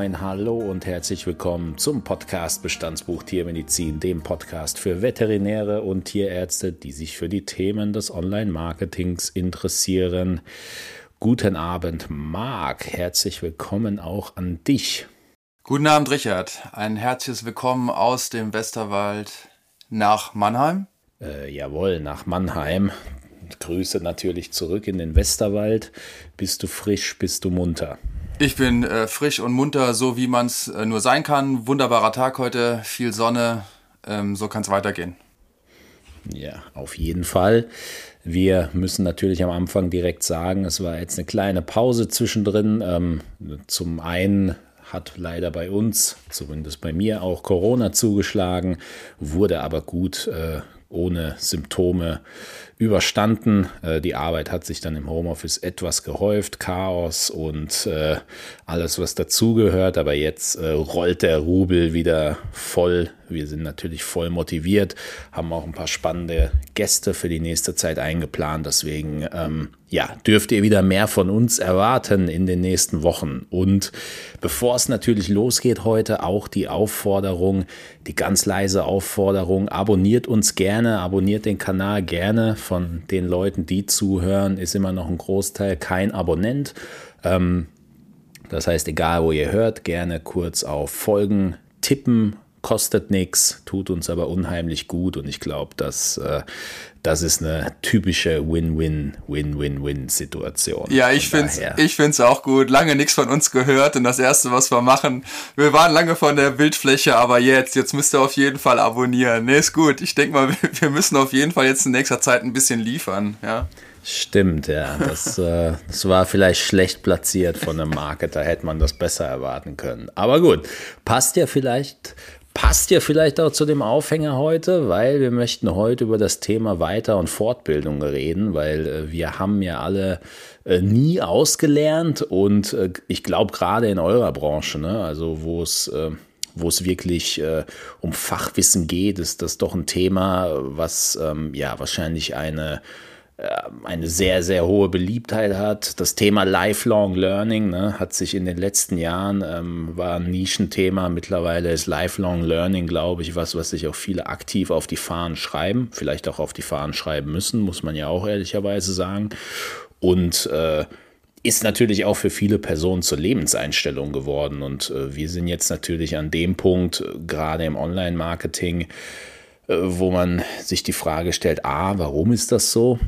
moin, hallo und herzlich willkommen zum Podcast Bestandsbuch Tiermedizin, dem Podcast für Veterinäre und Tierärzte, die sich für die Themen des Online-Marketings interessieren. Guten Abend, Marc. Herzlich willkommen auch an dich. Guten Abend, Richard. Ein herzliches Willkommen aus dem Westerwald nach Mannheim. Äh, jawohl, nach Mannheim. Grüße natürlich zurück in den Westerwald. Bist du frisch, bist du munter? Ich bin äh, frisch und munter, so wie man es äh, nur sein kann. Wunderbarer Tag heute, viel Sonne. Ähm, so kann es weitergehen. Ja, auf jeden Fall. Wir müssen natürlich am Anfang direkt sagen, es war jetzt eine kleine Pause zwischendrin. Ähm, zum einen hat leider bei uns, zumindest bei mir, auch Corona zugeschlagen, wurde aber gut äh, ohne Symptome überstanden. Äh, die Arbeit hat sich dann im Homeoffice etwas gehäuft, Chaos und äh, alles, was dazugehört. Aber jetzt äh, rollt der Rubel wieder voll. Wir sind natürlich voll motiviert, haben auch ein paar spannende Gäste für die nächste Zeit eingeplant. Deswegen ähm, ja, dürft ihr wieder mehr von uns erwarten in den nächsten Wochen. Und bevor es natürlich losgeht heute, auch die Aufforderung, die ganz leise Aufforderung, abonniert uns gerne, abonniert den Kanal gerne. Von den Leuten, die zuhören, ist immer noch ein Großteil kein Abonnent. Ähm, das heißt, egal wo ihr hört, gerne kurz auf Folgen tippen kostet nichts, tut uns aber unheimlich gut und ich glaube, dass äh, das ist eine typische Win-Win-Win-Win-Win-Situation. Ja, ich finde es ich find's auch gut. Lange nichts von uns gehört und das Erste, was wir machen, wir waren lange von der Bildfläche, aber jetzt, jetzt müsst ihr auf jeden Fall abonnieren. Nee, ist gut. Ich denke mal, wir müssen auf jeden Fall jetzt in nächster Zeit ein bisschen liefern, ja. Stimmt, ja. Das, äh, das war vielleicht schlecht platziert von einem Marketer, hätte man das besser erwarten können. Aber gut, passt ja vielleicht Passt ja vielleicht auch zu dem Aufhänger heute, weil wir möchten heute über das Thema Weiter- und Fortbildung reden, weil äh, wir haben ja alle äh, nie ausgelernt und äh, ich glaube gerade in eurer Branche, ne, also wo es äh, wo es wirklich äh, um Fachwissen geht, ist das doch ein Thema, was ähm, ja wahrscheinlich eine ähm, eine sehr, sehr hohe Beliebtheit hat. Das Thema Lifelong Learning ne, hat sich in den letzten Jahren, ähm, war ein Nischenthema. Mittlerweile ist Lifelong Learning, glaube ich, was, was sich auch viele aktiv auf die Fahnen schreiben, vielleicht auch auf die Fahnen schreiben müssen, muss man ja auch ehrlicherweise sagen. Und äh, ist natürlich auch für viele Personen zur Lebenseinstellung geworden. Und äh, wir sind jetzt natürlich an dem Punkt, äh, gerade im Online-Marketing, äh, wo man sich die Frage stellt, a, warum ist das so?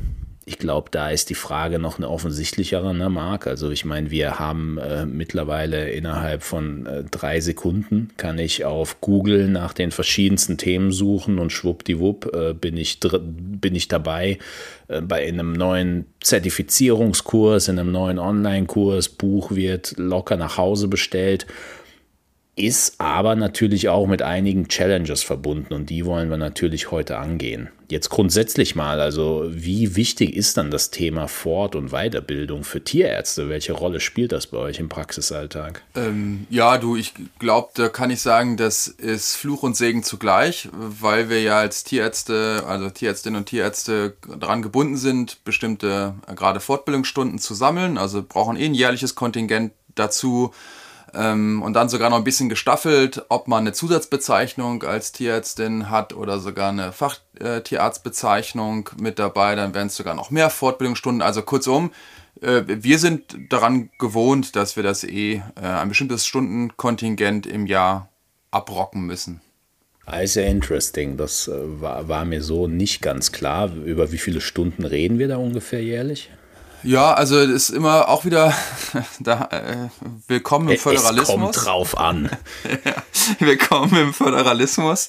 Ich glaube, da ist die Frage noch eine offensichtlichere, ne, Marc? Also ich meine, wir haben äh, mittlerweile innerhalb von äh, drei Sekunden kann ich auf Google nach den verschiedensten Themen suchen und schwuppdiwupp äh, bin, ich bin ich dabei äh, bei einem neuen Zertifizierungskurs, in einem neuen Online-Kurs, Buch wird locker nach Hause bestellt ist aber natürlich auch mit einigen Challenges verbunden und die wollen wir natürlich heute angehen. Jetzt grundsätzlich mal, also wie wichtig ist dann das Thema Fort- und Weiterbildung für Tierärzte? Welche Rolle spielt das bei euch im Praxisalltag? Ähm, ja, du, ich glaube, da kann ich sagen, das ist Fluch und Segen zugleich, weil wir ja als Tierärzte, also Tierärztinnen und Tierärzte daran gebunden sind, bestimmte äh, gerade Fortbildungsstunden zu sammeln, also brauchen eh ein jährliches Kontingent dazu und dann sogar noch ein bisschen gestaffelt, ob man eine Zusatzbezeichnung als Tierärztin hat oder sogar eine Fachtierarztbezeichnung mit dabei. Dann wären es sogar noch mehr Fortbildungsstunden. Also kurzum, äh, wir sind daran gewohnt, dass wir das eh äh, ein bestimmtes Stundenkontingent im Jahr abrocken müssen. Also interesting, das äh, war, war mir so nicht ganz klar. Über wie viele Stunden reden wir da ungefähr jährlich? Ja, also es ist immer auch wieder da, äh, willkommen im Föderalismus. Es kommt drauf an. ja, willkommen im Föderalismus.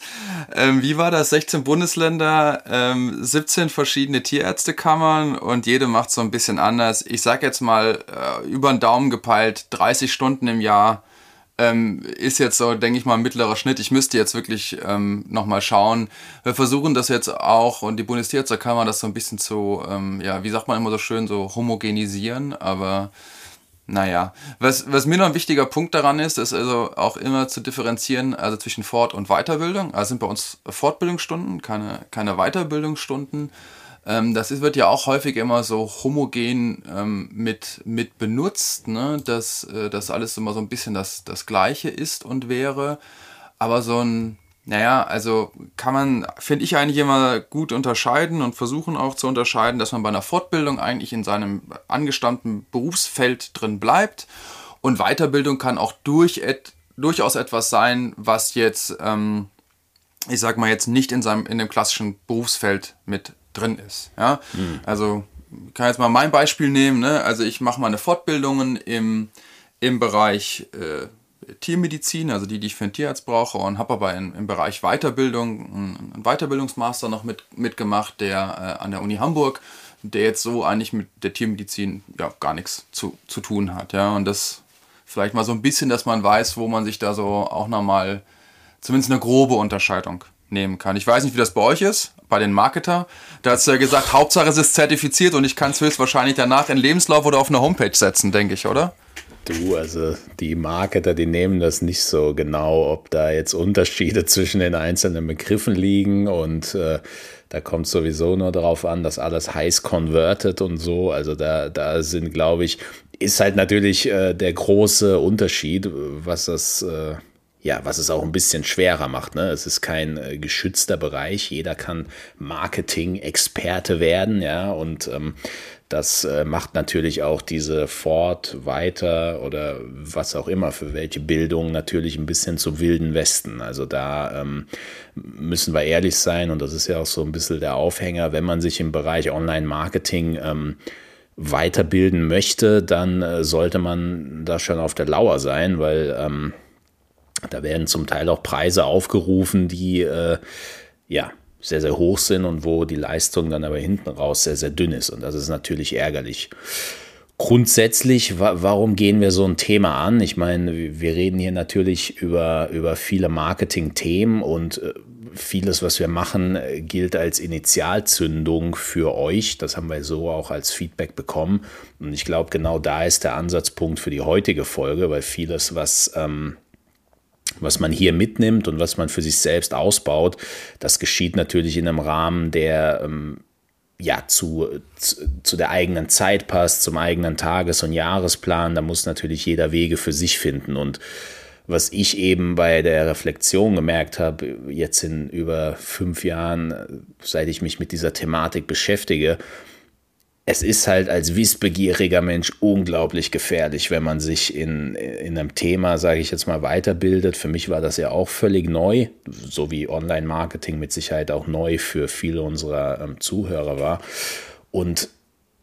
Ähm, wie war das? 16 Bundesländer, ähm, 17 verschiedene Tierärztekammern und jede macht so ein bisschen anders. Ich sag jetzt mal äh, über den Daumen gepeilt, 30 Stunden im Jahr ähm, ist jetzt so, denke ich mal, ein mittlerer Schnitt. Ich müsste jetzt wirklich ähm, nochmal schauen. Wir versuchen das jetzt auch und die Bundestierärztekammer das so ein bisschen zu, ähm, ja, wie sagt man immer so schön, so homogenisieren, aber naja, was, was mir noch ein wichtiger Punkt daran ist, ist also auch immer zu differenzieren, also zwischen Fort- und Weiterbildung. Also sind bei uns Fortbildungsstunden, keine, keine Weiterbildungsstunden. Ähm, das ist, wird ja auch häufig immer so homogen ähm, mit, mit benutzt, ne? dass äh, das alles immer so ein bisschen das, das Gleiche ist und wäre. Aber so ein, naja, also kann man, finde ich eigentlich immer gut unterscheiden und versuchen auch zu unterscheiden, dass man bei einer Fortbildung eigentlich in seinem angestammten Berufsfeld drin bleibt. Und Weiterbildung kann auch durch et, durchaus etwas sein, was jetzt, ähm, ich sag mal jetzt nicht in seinem, in dem klassischen Berufsfeld mit drin ist. Ja? Mhm. Also ich kann jetzt mal mein Beispiel nehmen. Ne? Also ich mache meine Fortbildungen im, im Bereich äh, Tiermedizin, also die, die ich für einen Tierarzt brauche, und habe aber in, im Bereich Weiterbildung einen Weiterbildungsmaster noch mit, mitgemacht, der äh, an der Uni Hamburg, der jetzt so eigentlich mit der Tiermedizin ja gar nichts zu, zu tun hat. Ja? Und das vielleicht mal so ein bisschen, dass man weiß, wo man sich da so auch nochmal zumindest eine grobe Unterscheidung nehmen kann. Ich weiß nicht, wie das bei euch ist, bei den Marketer. Da hast du ja gesagt, Hauptsache es ist zertifiziert und ich kann es höchstwahrscheinlich danach in Lebenslauf oder auf eine Homepage setzen, denke ich, oder? Du, also die Marketer, die nehmen das nicht so genau, ob da jetzt Unterschiede zwischen den einzelnen Begriffen liegen und äh, da kommt sowieso nur darauf an, dass alles heiß converted und so. Also da, da sind, glaube ich, ist halt natürlich äh, der große Unterschied, was das äh, ja, was es auch ein bisschen schwerer macht. Ne? Es ist kein äh, geschützter Bereich. Jeder kann Marketing-Experte werden, ja, und ähm, das äh, macht natürlich auch diese Fort, Weiter oder was auch immer für welche Bildung natürlich ein bisschen zum wilden Westen. Also da ähm, müssen wir ehrlich sein und das ist ja auch so ein bisschen der Aufhänger, wenn man sich im Bereich Online-Marketing ähm, weiterbilden möchte, dann äh, sollte man da schon auf der Lauer sein, weil ähm, da werden zum Teil auch Preise aufgerufen, die äh, ja sehr, sehr hoch sind und wo die Leistung dann aber hinten raus sehr, sehr dünn ist. Und das ist natürlich ärgerlich. Grundsätzlich, wa warum gehen wir so ein Thema an? Ich meine, wir reden hier natürlich über, über viele Marketing-Themen und äh, vieles, was wir machen, äh, gilt als Initialzündung für euch. Das haben wir so auch als Feedback bekommen. Und ich glaube, genau da ist der Ansatzpunkt für die heutige Folge, weil vieles, was ähm, was man hier mitnimmt und was man für sich selbst ausbaut, das geschieht natürlich in einem Rahmen, der ähm, ja zu, zu, zu, der eigenen Zeit passt, zum eigenen Tages- und Jahresplan. Da muss natürlich jeder Wege für sich finden. Und was ich eben bei der Reflexion gemerkt habe, jetzt in über fünf Jahren, seit ich mich mit dieser Thematik beschäftige, es ist halt als wissbegieriger Mensch unglaublich gefährlich, wenn man sich in, in einem Thema, sage ich jetzt mal, weiterbildet. Für mich war das ja auch völlig neu, so wie Online-Marketing mit Sicherheit auch neu für viele unserer ähm, Zuhörer war. Und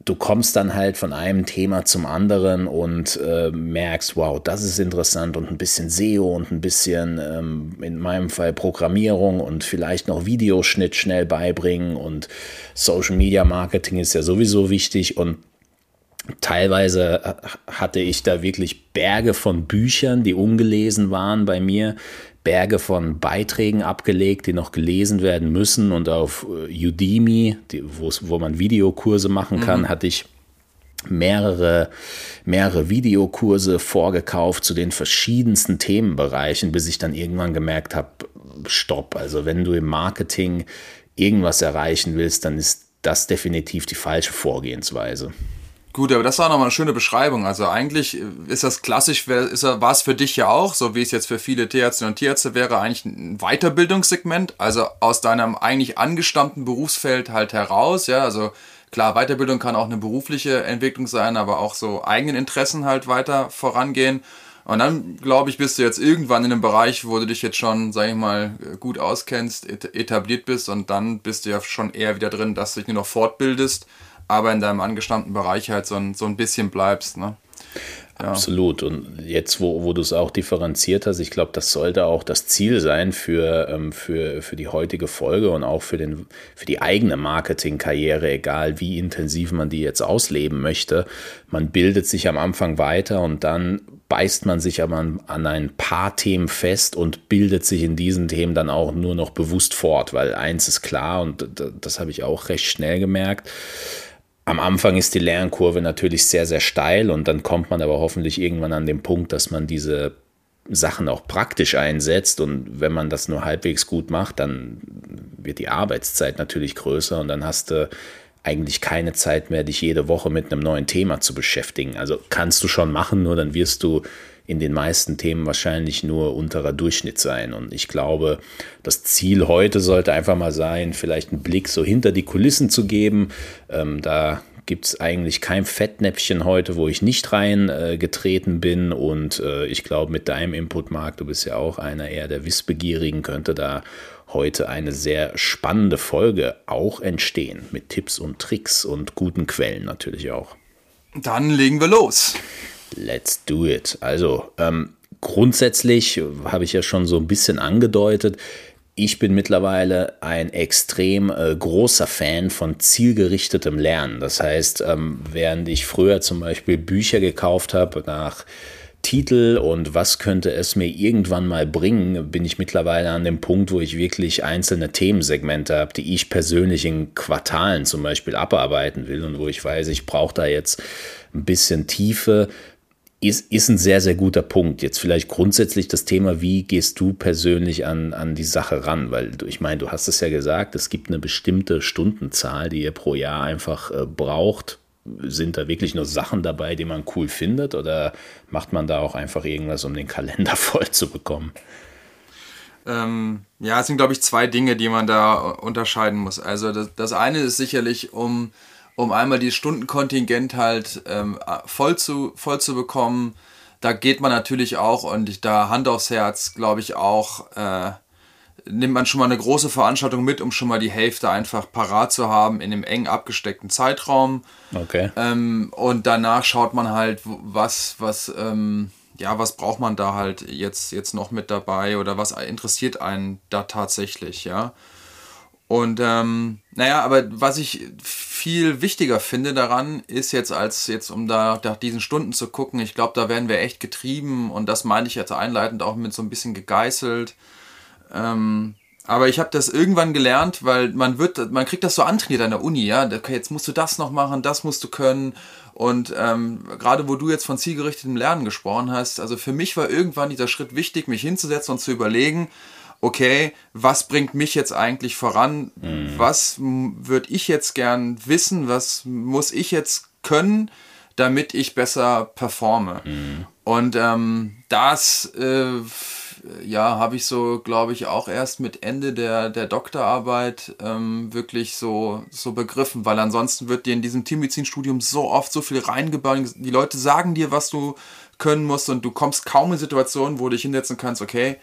du kommst dann halt von einem Thema zum anderen und äh, merkst, wow, das ist interessant und ein bisschen SEO und ein bisschen ähm, in meinem Fall Programmierung und vielleicht noch Videoschnitt schnell beibringen und Social Media Marketing ist ja sowieso wichtig und Teilweise äh, hatte ich da wirklich Berge von Büchern, die ungelesen waren bei mir, Berge von Beiträgen abgelegt, die noch gelesen werden müssen. Und auf äh, Udemy, die, wo man Videokurse machen kann, mhm. hatte ich mehrere, mehrere Videokurse vorgekauft zu den verschiedensten Themenbereichen, bis ich dann irgendwann gemerkt habe, stopp, also wenn du im Marketing irgendwas erreichen willst, dann ist das definitiv die falsche Vorgehensweise. Gut, aber das war nochmal eine schöne Beschreibung. Also eigentlich ist das klassisch, ist, war es für dich ja auch, so wie es jetzt für viele Tierärzte und Tierärzte wäre, eigentlich ein Weiterbildungssegment, also aus deinem eigentlich angestammten Berufsfeld halt heraus, ja, also klar, Weiterbildung kann auch eine berufliche Entwicklung sein, aber auch so eigenen Interessen halt weiter vorangehen. Und dann, glaube ich, bist du jetzt irgendwann in einem Bereich, wo du dich jetzt schon, sag ich mal, gut auskennst, etabliert bist und dann bist du ja schon eher wieder drin, dass du dich nur noch fortbildest aber in deinem angestammten Bereich halt so ein, so ein bisschen bleibst. Ne? Ja. Absolut. Und jetzt, wo, wo du es auch differenziert hast, ich glaube, das sollte auch das Ziel sein für, ähm, für, für die heutige Folge und auch für, den, für die eigene Marketingkarriere, egal wie intensiv man die jetzt ausleben möchte. Man bildet sich am Anfang weiter und dann beißt man sich aber an, an ein paar Themen fest und bildet sich in diesen Themen dann auch nur noch bewusst fort, weil eins ist klar und das habe ich auch recht schnell gemerkt am Anfang ist die Lernkurve natürlich sehr, sehr steil und dann kommt man aber hoffentlich irgendwann an den Punkt, dass man diese Sachen auch praktisch einsetzt und wenn man das nur halbwegs gut macht, dann wird die Arbeitszeit natürlich größer und dann hast du eigentlich keine Zeit mehr, dich jede Woche mit einem neuen Thema zu beschäftigen. Also kannst du schon machen, nur dann wirst du in den meisten Themen wahrscheinlich nur unterer Durchschnitt sein. Und ich glaube, das Ziel heute sollte einfach mal sein, vielleicht einen Blick so hinter die Kulissen zu geben. Ähm, da gibt es eigentlich kein Fettnäpfchen heute, wo ich nicht reingetreten äh, bin. Und äh, ich glaube, mit deinem Input, Marc, du bist ja auch einer eher der Wissbegierigen, könnte da heute eine sehr spannende Folge auch entstehen. Mit Tipps und Tricks und guten Quellen natürlich auch. Dann legen wir los. Let's do it. Also, ähm, grundsätzlich habe ich ja schon so ein bisschen angedeutet, ich bin mittlerweile ein extrem äh, großer Fan von zielgerichtetem Lernen. Das heißt, ähm, während ich früher zum Beispiel Bücher gekauft habe nach Titel und was könnte es mir irgendwann mal bringen, bin ich mittlerweile an dem Punkt, wo ich wirklich einzelne Themensegmente habe, die ich persönlich in Quartalen zum Beispiel abarbeiten will und wo ich weiß, ich brauche da jetzt ein bisschen Tiefe, ist, ist ein sehr, sehr guter Punkt. Jetzt vielleicht grundsätzlich das Thema, wie gehst du persönlich an, an die Sache ran? Weil du, ich meine, du hast es ja gesagt, es gibt eine bestimmte Stundenzahl, die ihr pro Jahr einfach äh, braucht. Sind da wirklich nur Sachen dabei, die man cool findet? Oder macht man da auch einfach irgendwas, um den Kalender voll zu bekommen? Ähm, ja, es sind, glaube ich, zwei Dinge, die man da unterscheiden muss. Also das, das eine ist sicherlich, um um einmal die Stundenkontingent halt ähm, voll, zu, voll zu bekommen. Da geht man natürlich auch und ich, da Hand aufs Herz, glaube ich auch, äh, nimmt man schon mal eine große Veranstaltung mit, um schon mal die Hälfte einfach parat zu haben in einem eng abgesteckten Zeitraum. Okay. Ähm, und danach schaut man halt, was, was, ähm, ja, was braucht man da halt jetzt, jetzt noch mit dabei oder was interessiert einen da tatsächlich, ja. Und ähm, naja, aber was ich viel wichtiger finde daran, ist jetzt als jetzt, um da nach diesen Stunden zu gucken, ich glaube, da werden wir echt getrieben und das meine ich jetzt einleitend auch mit so ein bisschen gegeißelt. Ähm, aber ich habe das irgendwann gelernt, weil man wird, man kriegt das so antrainiert an der Uni, ja. Okay, jetzt musst du das noch machen, das musst du können. Und ähm, gerade wo du jetzt von zielgerichtetem Lernen gesprochen hast, also für mich war irgendwann dieser Schritt wichtig, mich hinzusetzen und zu überlegen, okay, was bringt mich jetzt eigentlich voran? Mhm. Was würde ich jetzt gern wissen? Was muss ich jetzt können, damit ich besser performe? Mhm. Und ähm, das, äh, ja, habe ich so, glaube ich, auch erst mit Ende der, der Doktorarbeit ähm, wirklich so, so begriffen, weil ansonsten wird dir in diesem Tiermedizinstudium so oft so viel reingebaut. Die Leute sagen dir, was du können musst und du kommst kaum in Situationen, wo du dich hinsetzen kannst, okay,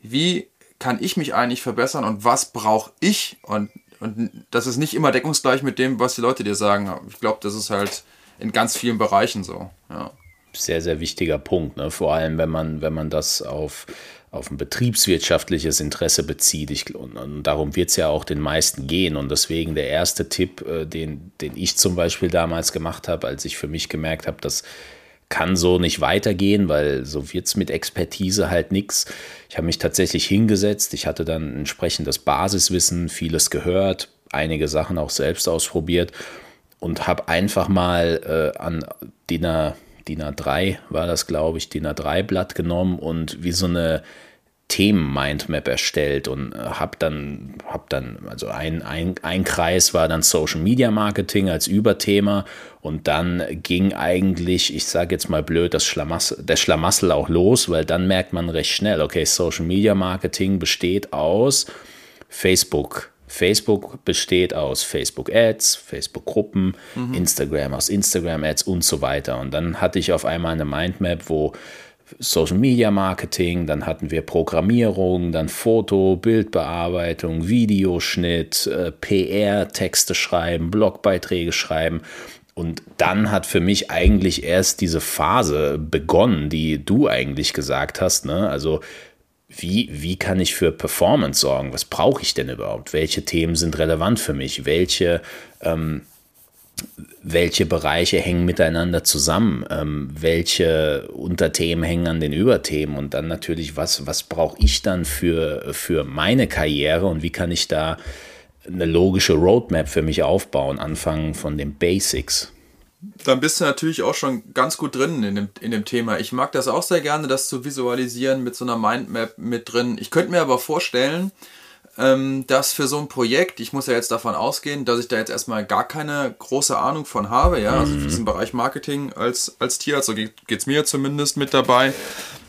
wie kann ich mich eigentlich verbessern und was brauche ich? Und, und das ist nicht immer deckungsgleich mit dem, was die Leute dir sagen. Ich glaube, das ist halt in ganz vielen Bereichen so. Ja. Sehr, sehr wichtiger Punkt. Ne? Vor allem, wenn man, wenn man das auf, auf ein betriebswirtschaftliches Interesse bezieht. Ich, und, und darum wird es ja auch den meisten gehen. Und deswegen der erste Tipp, äh, den, den ich zum Beispiel damals gemacht habe, als ich für mich gemerkt habe, dass kann so nicht weitergehen, weil so wird es mit Expertise halt nichts. Ich habe mich tatsächlich hingesetzt, ich hatte dann entsprechendes Basiswissen, vieles gehört, einige Sachen auch selbst ausprobiert und habe einfach mal äh, an DIN A3 war das, glaube ich, DIN A3 Blatt genommen und wie so eine Themen-Mindmap erstellt und äh, habe dann, hab dann, also ein, ein, ein Kreis war dann Social Media Marketing als Überthema und dann ging eigentlich, ich sage jetzt mal blöd, das Schlamassel, der Schlamassel auch los, weil dann merkt man recht schnell, okay, Social Media Marketing besteht aus Facebook. Facebook besteht aus Facebook Ads, Facebook Gruppen, mhm. Instagram aus Instagram Ads und so weiter. Und dann hatte ich auf einmal eine Mindmap, wo Social Media Marketing, dann hatten wir Programmierung, dann Foto, Bildbearbeitung, Videoschnitt, äh, PR, Texte schreiben, Blogbeiträge schreiben. Und dann hat für mich eigentlich erst diese Phase begonnen, die du eigentlich gesagt hast. Ne? Also wie, wie kann ich für Performance sorgen? Was brauche ich denn überhaupt? Welche Themen sind relevant für mich? Welche ähm, welche Bereiche hängen miteinander zusammen, ähm, welche Unterthemen hängen an den Überthemen und dann natürlich, was, was brauche ich dann für, für meine Karriere und wie kann ich da eine logische Roadmap für mich aufbauen, anfangen von den Basics. Dann bist du natürlich auch schon ganz gut drin in dem, in dem Thema. Ich mag das auch sehr gerne, das zu visualisieren mit so einer Mindmap mit drin. Ich könnte mir aber vorstellen, dass für so ein Projekt, ich muss ja jetzt davon ausgehen, dass ich da jetzt erstmal gar keine große Ahnung von habe, ja, also für mhm. diesen Bereich Marketing als, als Tierarzt, so geht es mir zumindest mit dabei,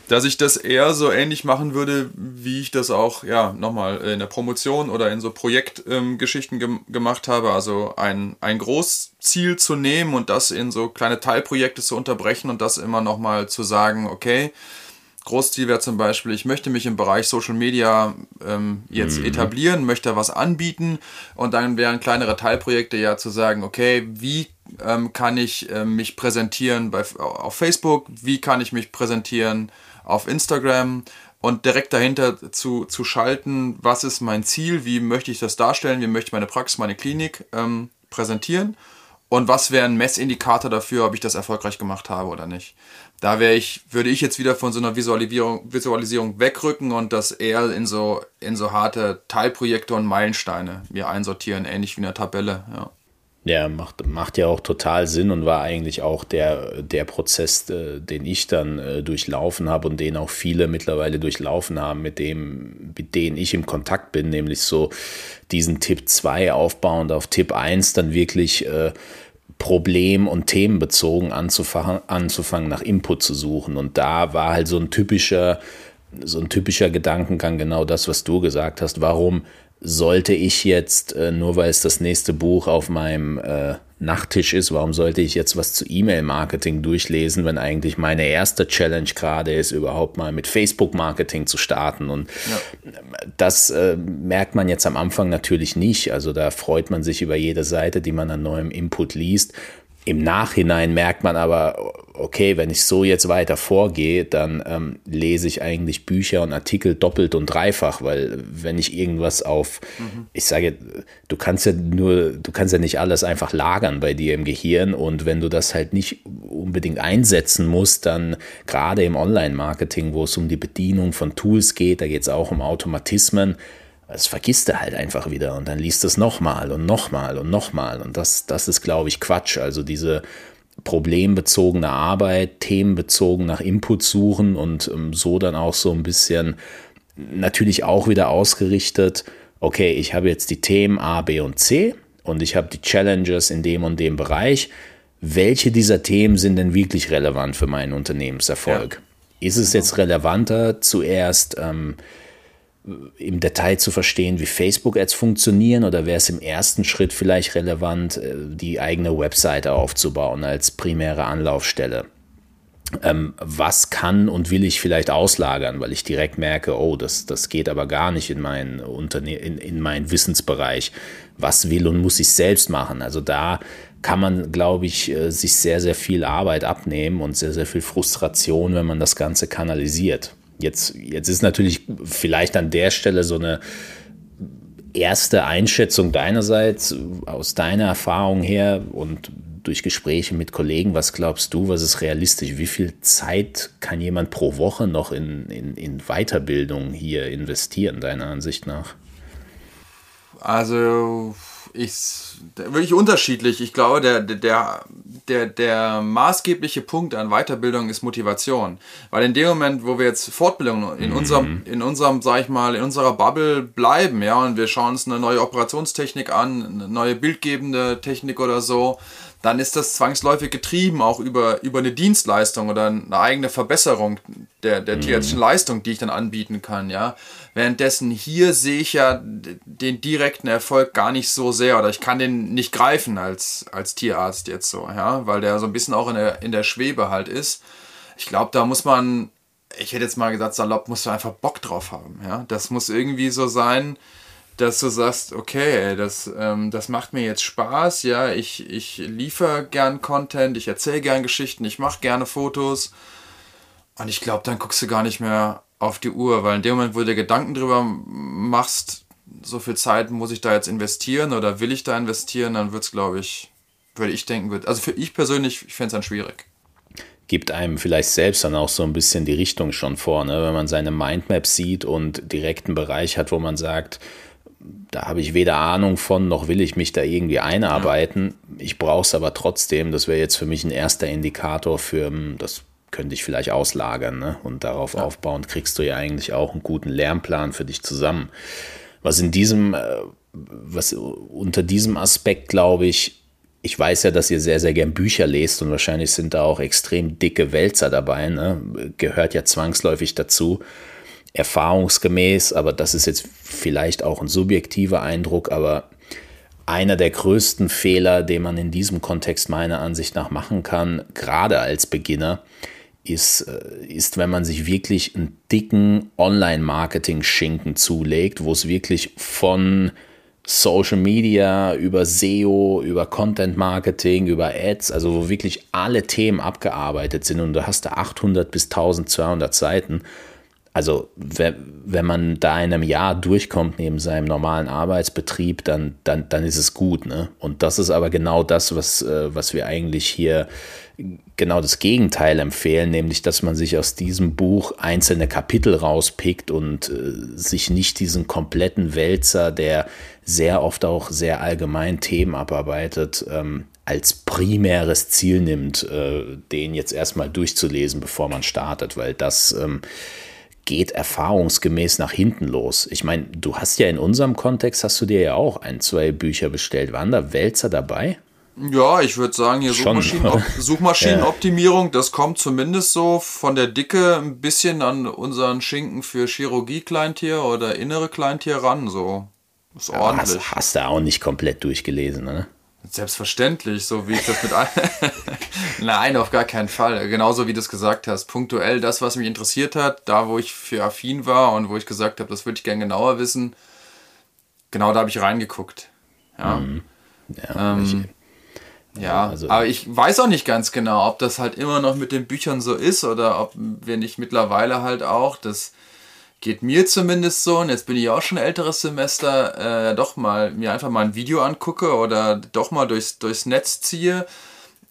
dass ich das eher so ähnlich machen würde, wie ich das auch, ja, nochmal in der Promotion oder in so Projektgeschichten ähm, gem gemacht habe. Also ein, ein Großziel zu nehmen und das in so kleine Teilprojekte zu unterbrechen und das immer nochmal zu sagen, okay, Großziel wäre zum Beispiel, ich möchte mich im Bereich Social Media ähm, jetzt mhm. etablieren, möchte was anbieten. Und dann wären kleinere Teilprojekte ja zu sagen, okay, wie ähm, kann ich äh, mich präsentieren bei, auf Facebook, wie kann ich mich präsentieren auf Instagram? Und direkt dahinter zu, zu schalten, was ist mein Ziel, wie möchte ich das darstellen, wie möchte ich meine Praxis, meine Klinik ähm, präsentieren? Und was wäre ein Messindikator dafür, ob ich das erfolgreich gemacht habe oder nicht. Da wäre ich, würde ich jetzt wieder von so einer Visualisierung, Visualisierung wegrücken und das eher in so, in so harte Teilprojekte und Meilensteine mir einsortieren, ähnlich wie eine Tabelle, ja. Ja, macht, macht ja auch total Sinn und war eigentlich auch der, der Prozess, äh, den ich dann äh, durchlaufen habe und den auch viele mittlerweile durchlaufen haben, mit dem, mit denen ich im Kontakt bin, nämlich so diesen Tipp 2 aufbauend auf Tipp 1 dann wirklich äh, problem- und themenbezogen anzufangen, anzufangen, nach Input zu suchen. Und da war halt so ein typischer, so ein typischer Gedankengang, genau das, was du gesagt hast. Warum sollte ich jetzt, äh, nur weil es das nächste Buch auf meinem äh, Nachttisch ist, warum sollte ich jetzt was zu E-Mail-Marketing durchlesen, wenn eigentlich meine erste Challenge gerade ist, überhaupt mal mit Facebook-Marketing zu starten? Und ja. das äh, merkt man jetzt am Anfang natürlich nicht. Also da freut man sich über jede Seite, die man an neuem Input liest. Im Nachhinein merkt man aber, okay, wenn ich so jetzt weiter vorgehe, dann ähm, lese ich eigentlich Bücher und Artikel doppelt und dreifach, weil wenn ich irgendwas auf, mhm. ich sage, du kannst ja nur, du kannst ja nicht alles einfach lagern bei dir im Gehirn und wenn du das halt nicht unbedingt einsetzen musst, dann gerade im Online-Marketing, wo es um die Bedienung von Tools geht, da geht es auch um Automatismen, das vergisst du halt einfach wieder und dann liest es nochmal und nochmal und nochmal und das, das ist, glaube ich, Quatsch. Also diese problembezogene Arbeit, themenbezogen nach Input suchen und ähm, so dann auch so ein bisschen natürlich auch wieder ausgerichtet, okay, ich habe jetzt die Themen A, B und C und ich habe die Challenges in dem und dem Bereich. Welche dieser Themen sind denn wirklich relevant für meinen Unternehmenserfolg? Ja. Ist es jetzt relevanter, zuerst ähm, im Detail zu verstehen, wie Facebook-Ads funktionieren oder wäre es im ersten Schritt vielleicht relevant, äh, die eigene Webseite aufzubauen als primäre Anlaufstelle? Ähm, was kann und will ich vielleicht auslagern, weil ich direkt merke, oh, das, das geht aber gar nicht in meinen, Unterne in, in meinen Wissensbereich. Was will und muss ich selbst machen? Also da kann man, glaube ich, äh, sich sehr, sehr viel Arbeit abnehmen und sehr, sehr viel Frustration, wenn man das Ganze kanalisiert. Jetzt, jetzt ist natürlich vielleicht an der Stelle so eine erste Einschätzung deinerseits aus deiner Erfahrung her und durch Gespräche mit Kollegen, was glaubst du, was ist realistisch? Wie viel Zeit kann jemand pro Woche noch in, in, in Weiterbildung hier investieren, deiner Ansicht nach? Also ich wirklich unterschiedlich. Ich glaube, der, der, der, der maßgebliche Punkt an Weiterbildung ist Motivation. Weil in dem Moment, wo wir jetzt Fortbildung in mhm. unserem, in unserem, sag ich mal, in unserer Bubble bleiben, ja, und wir schauen uns eine neue Operationstechnik an, eine neue bildgebende Technik oder so, dann ist das zwangsläufig getrieben auch über, über eine Dienstleistung oder eine eigene Verbesserung der, der mhm. tierärztlichen Leistung, die ich dann anbieten kann, ja. Währenddessen hier sehe ich ja den direkten Erfolg gar nicht so sehr oder ich kann den nicht greifen als, als Tierarzt jetzt so, ja, weil der so ein bisschen auch in der, in der Schwebe halt ist. Ich glaube, da muss man, ich hätte jetzt mal gesagt, salopp, musst du einfach Bock drauf haben, ja. Das muss irgendwie so sein, dass du sagst, okay, das, ähm, das macht mir jetzt Spaß, ja, ich, ich liefere gern Content, ich erzähle gern Geschichten, ich mache gerne Fotos. Und ich glaube, dann guckst du gar nicht mehr auf die Uhr, weil in dem Moment, wo du dir Gedanken drüber machst, so viel Zeit muss ich da jetzt investieren oder will ich da investieren, dann wird es, glaube ich, würde ich denken, wird, also für ich persönlich, ich fände es dann schwierig gibt einem vielleicht selbst dann auch so ein bisschen die Richtung schon vor, ne? wenn man seine Mindmap sieht und direkt einen Bereich hat, wo man sagt, da habe ich weder Ahnung von, noch will ich mich da irgendwie einarbeiten. Ja. Ich brauche es aber trotzdem. Das wäre jetzt für mich ein erster Indikator für, hm, das könnte ich vielleicht auslagern. Ne? Und darauf ja. aufbauend kriegst du ja eigentlich auch einen guten Lernplan für dich zusammen. was in diesem, äh, was unter diesem Aspekt, glaube ich, ich weiß ja, dass ihr sehr, sehr gern Bücher lest und wahrscheinlich sind da auch extrem dicke Wälzer dabei, ne? gehört ja zwangsläufig dazu, erfahrungsgemäß, aber das ist jetzt vielleicht auch ein subjektiver Eindruck, aber einer der größten Fehler, den man in diesem Kontext meiner Ansicht nach machen kann, gerade als Beginner, ist, äh, ist, wenn man sich wirklich einen dicken Online-Marketing-Schinken zulegt, wo es wirklich von Social Media über SEO, über Content Marketing, über Ads, also wo wirklich alle Themen abgearbeitet sind und du hast da 800 bis 1200 Seiten also wenn man da in einem Jahr durchkommt neben seinem normalen Arbeitsbetrieb, dann, dann, dann ist es gut. Ne? Und das ist aber genau das, was, äh, was wir eigentlich hier genau das Gegenteil empfehlen, nämlich dass man sich aus diesem Buch einzelne Kapitel rauspickt und äh, sich nicht diesen kompletten Wälzer, der sehr oft auch sehr allgemein Themen abarbeitet, ähm, als primäres Ziel nimmt, äh, den jetzt erstmal durchzulesen, bevor man startet, weil das ähm, geht erfahrungsgemäß nach hinten los. Ich meine, du hast ja in unserem Kontext, hast du dir ja auch ein, zwei Bücher bestellt. Waren da Wälzer dabei? Ja, ich würde sagen, hier Suchmaschinen, Suchmaschinenoptimierung, das kommt zumindest so von der Dicke ein bisschen an unseren Schinken für Chirurgie-Kleintier oder innere Kleintier ran. So ist ordentlich. Hast, hast du auch nicht komplett durchgelesen, ne? Selbstverständlich, so wie ich das mit Nein, auf gar keinen Fall. Genauso wie du es gesagt hast. Punktuell das, was mich interessiert hat, da wo ich für affin war und wo ich gesagt habe, das würde ich gerne genauer wissen, genau da habe ich reingeguckt. Ja. Mhm. Ja, ähm, ja, also aber ich weiß auch nicht ganz genau, ob das halt immer noch mit den Büchern so ist oder ob wir nicht mittlerweile halt auch das geht mir zumindest so, und jetzt bin ich auch schon älteres Semester, äh, doch mal mir einfach mal ein Video angucke oder doch mal durchs, durchs Netz ziehe.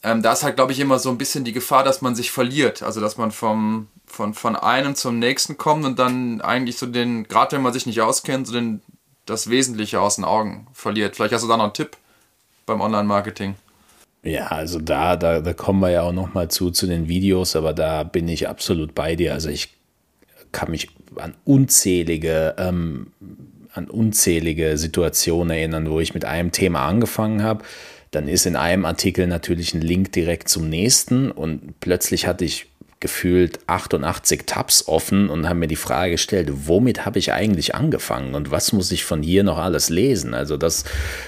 Ähm, da ist halt, glaube ich, immer so ein bisschen die Gefahr, dass man sich verliert. Also, dass man vom, von, von einem zum nächsten kommt und dann eigentlich so den, gerade wenn man sich nicht auskennt, so den, das Wesentliche aus den Augen verliert. Vielleicht hast du da noch einen Tipp beim Online-Marketing. Ja, also da, da, da kommen wir ja auch noch mal zu, zu den Videos, aber da bin ich absolut bei dir. Also ich kann mich an unzählige, ähm, an unzählige Situationen erinnern, wo ich mit einem Thema angefangen habe. Dann ist in einem Artikel natürlich ein Link direkt zum nächsten und plötzlich hatte ich gefühlt 88 Tabs offen und habe mir die Frage gestellt, womit habe ich eigentlich angefangen und was muss ich von hier noch alles lesen? Also das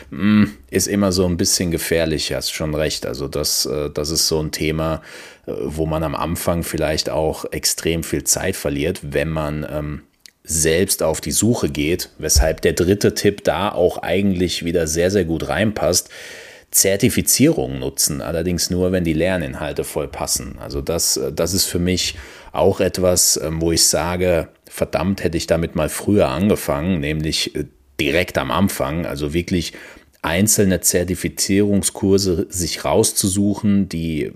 mh, mm, ist immer so ein bisschen gefährlich, hast schon recht. Also das, äh, das ist so ein Thema, äh, wo man am Anfang vielleicht auch extrem viel Zeit verliert, wenn man ähm, selbst auf die Suche geht, weshalb der dritte Tipp da auch eigentlich wieder sehr, sehr gut reinpasst Zertifizierung nutzen, allerdings nur, wenn die Lerninhalte voll passen. Also das, äh, das ist für mich auch etwas, ähm, wo ich sage, verdammt hätte ich damit mal früher angefangen, nämlich äh, direkt am Anfang, also wirklich einzelne Zertifizierungskurse sich rauszusuchen, die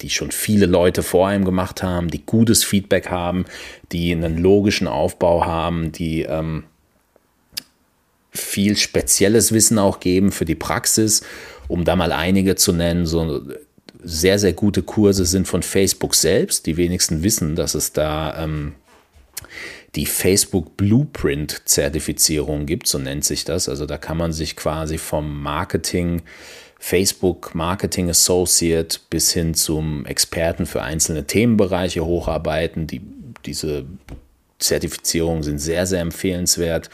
die schon viele Leute vor einem gemacht haben, die gutes Feedback haben, die einen logischen Aufbau haben, die ähm, viel spezielles Wissen auch geben für die Praxis, um da mal einige zu nennen. So sehr, sehr gute Kurse sind von Facebook selbst. Die wenigsten wissen, dass es da ähm, die Facebook Blueprint Zertifizierung gibt, so nennt sich das. Also da kann man sich quasi vom Marketing, Facebook Marketing Associate bis hin zum Experten für einzelne Themenbereiche hocharbeiten. Die, diese Zertifizierungen sind sehr, sehr empfehlenswert.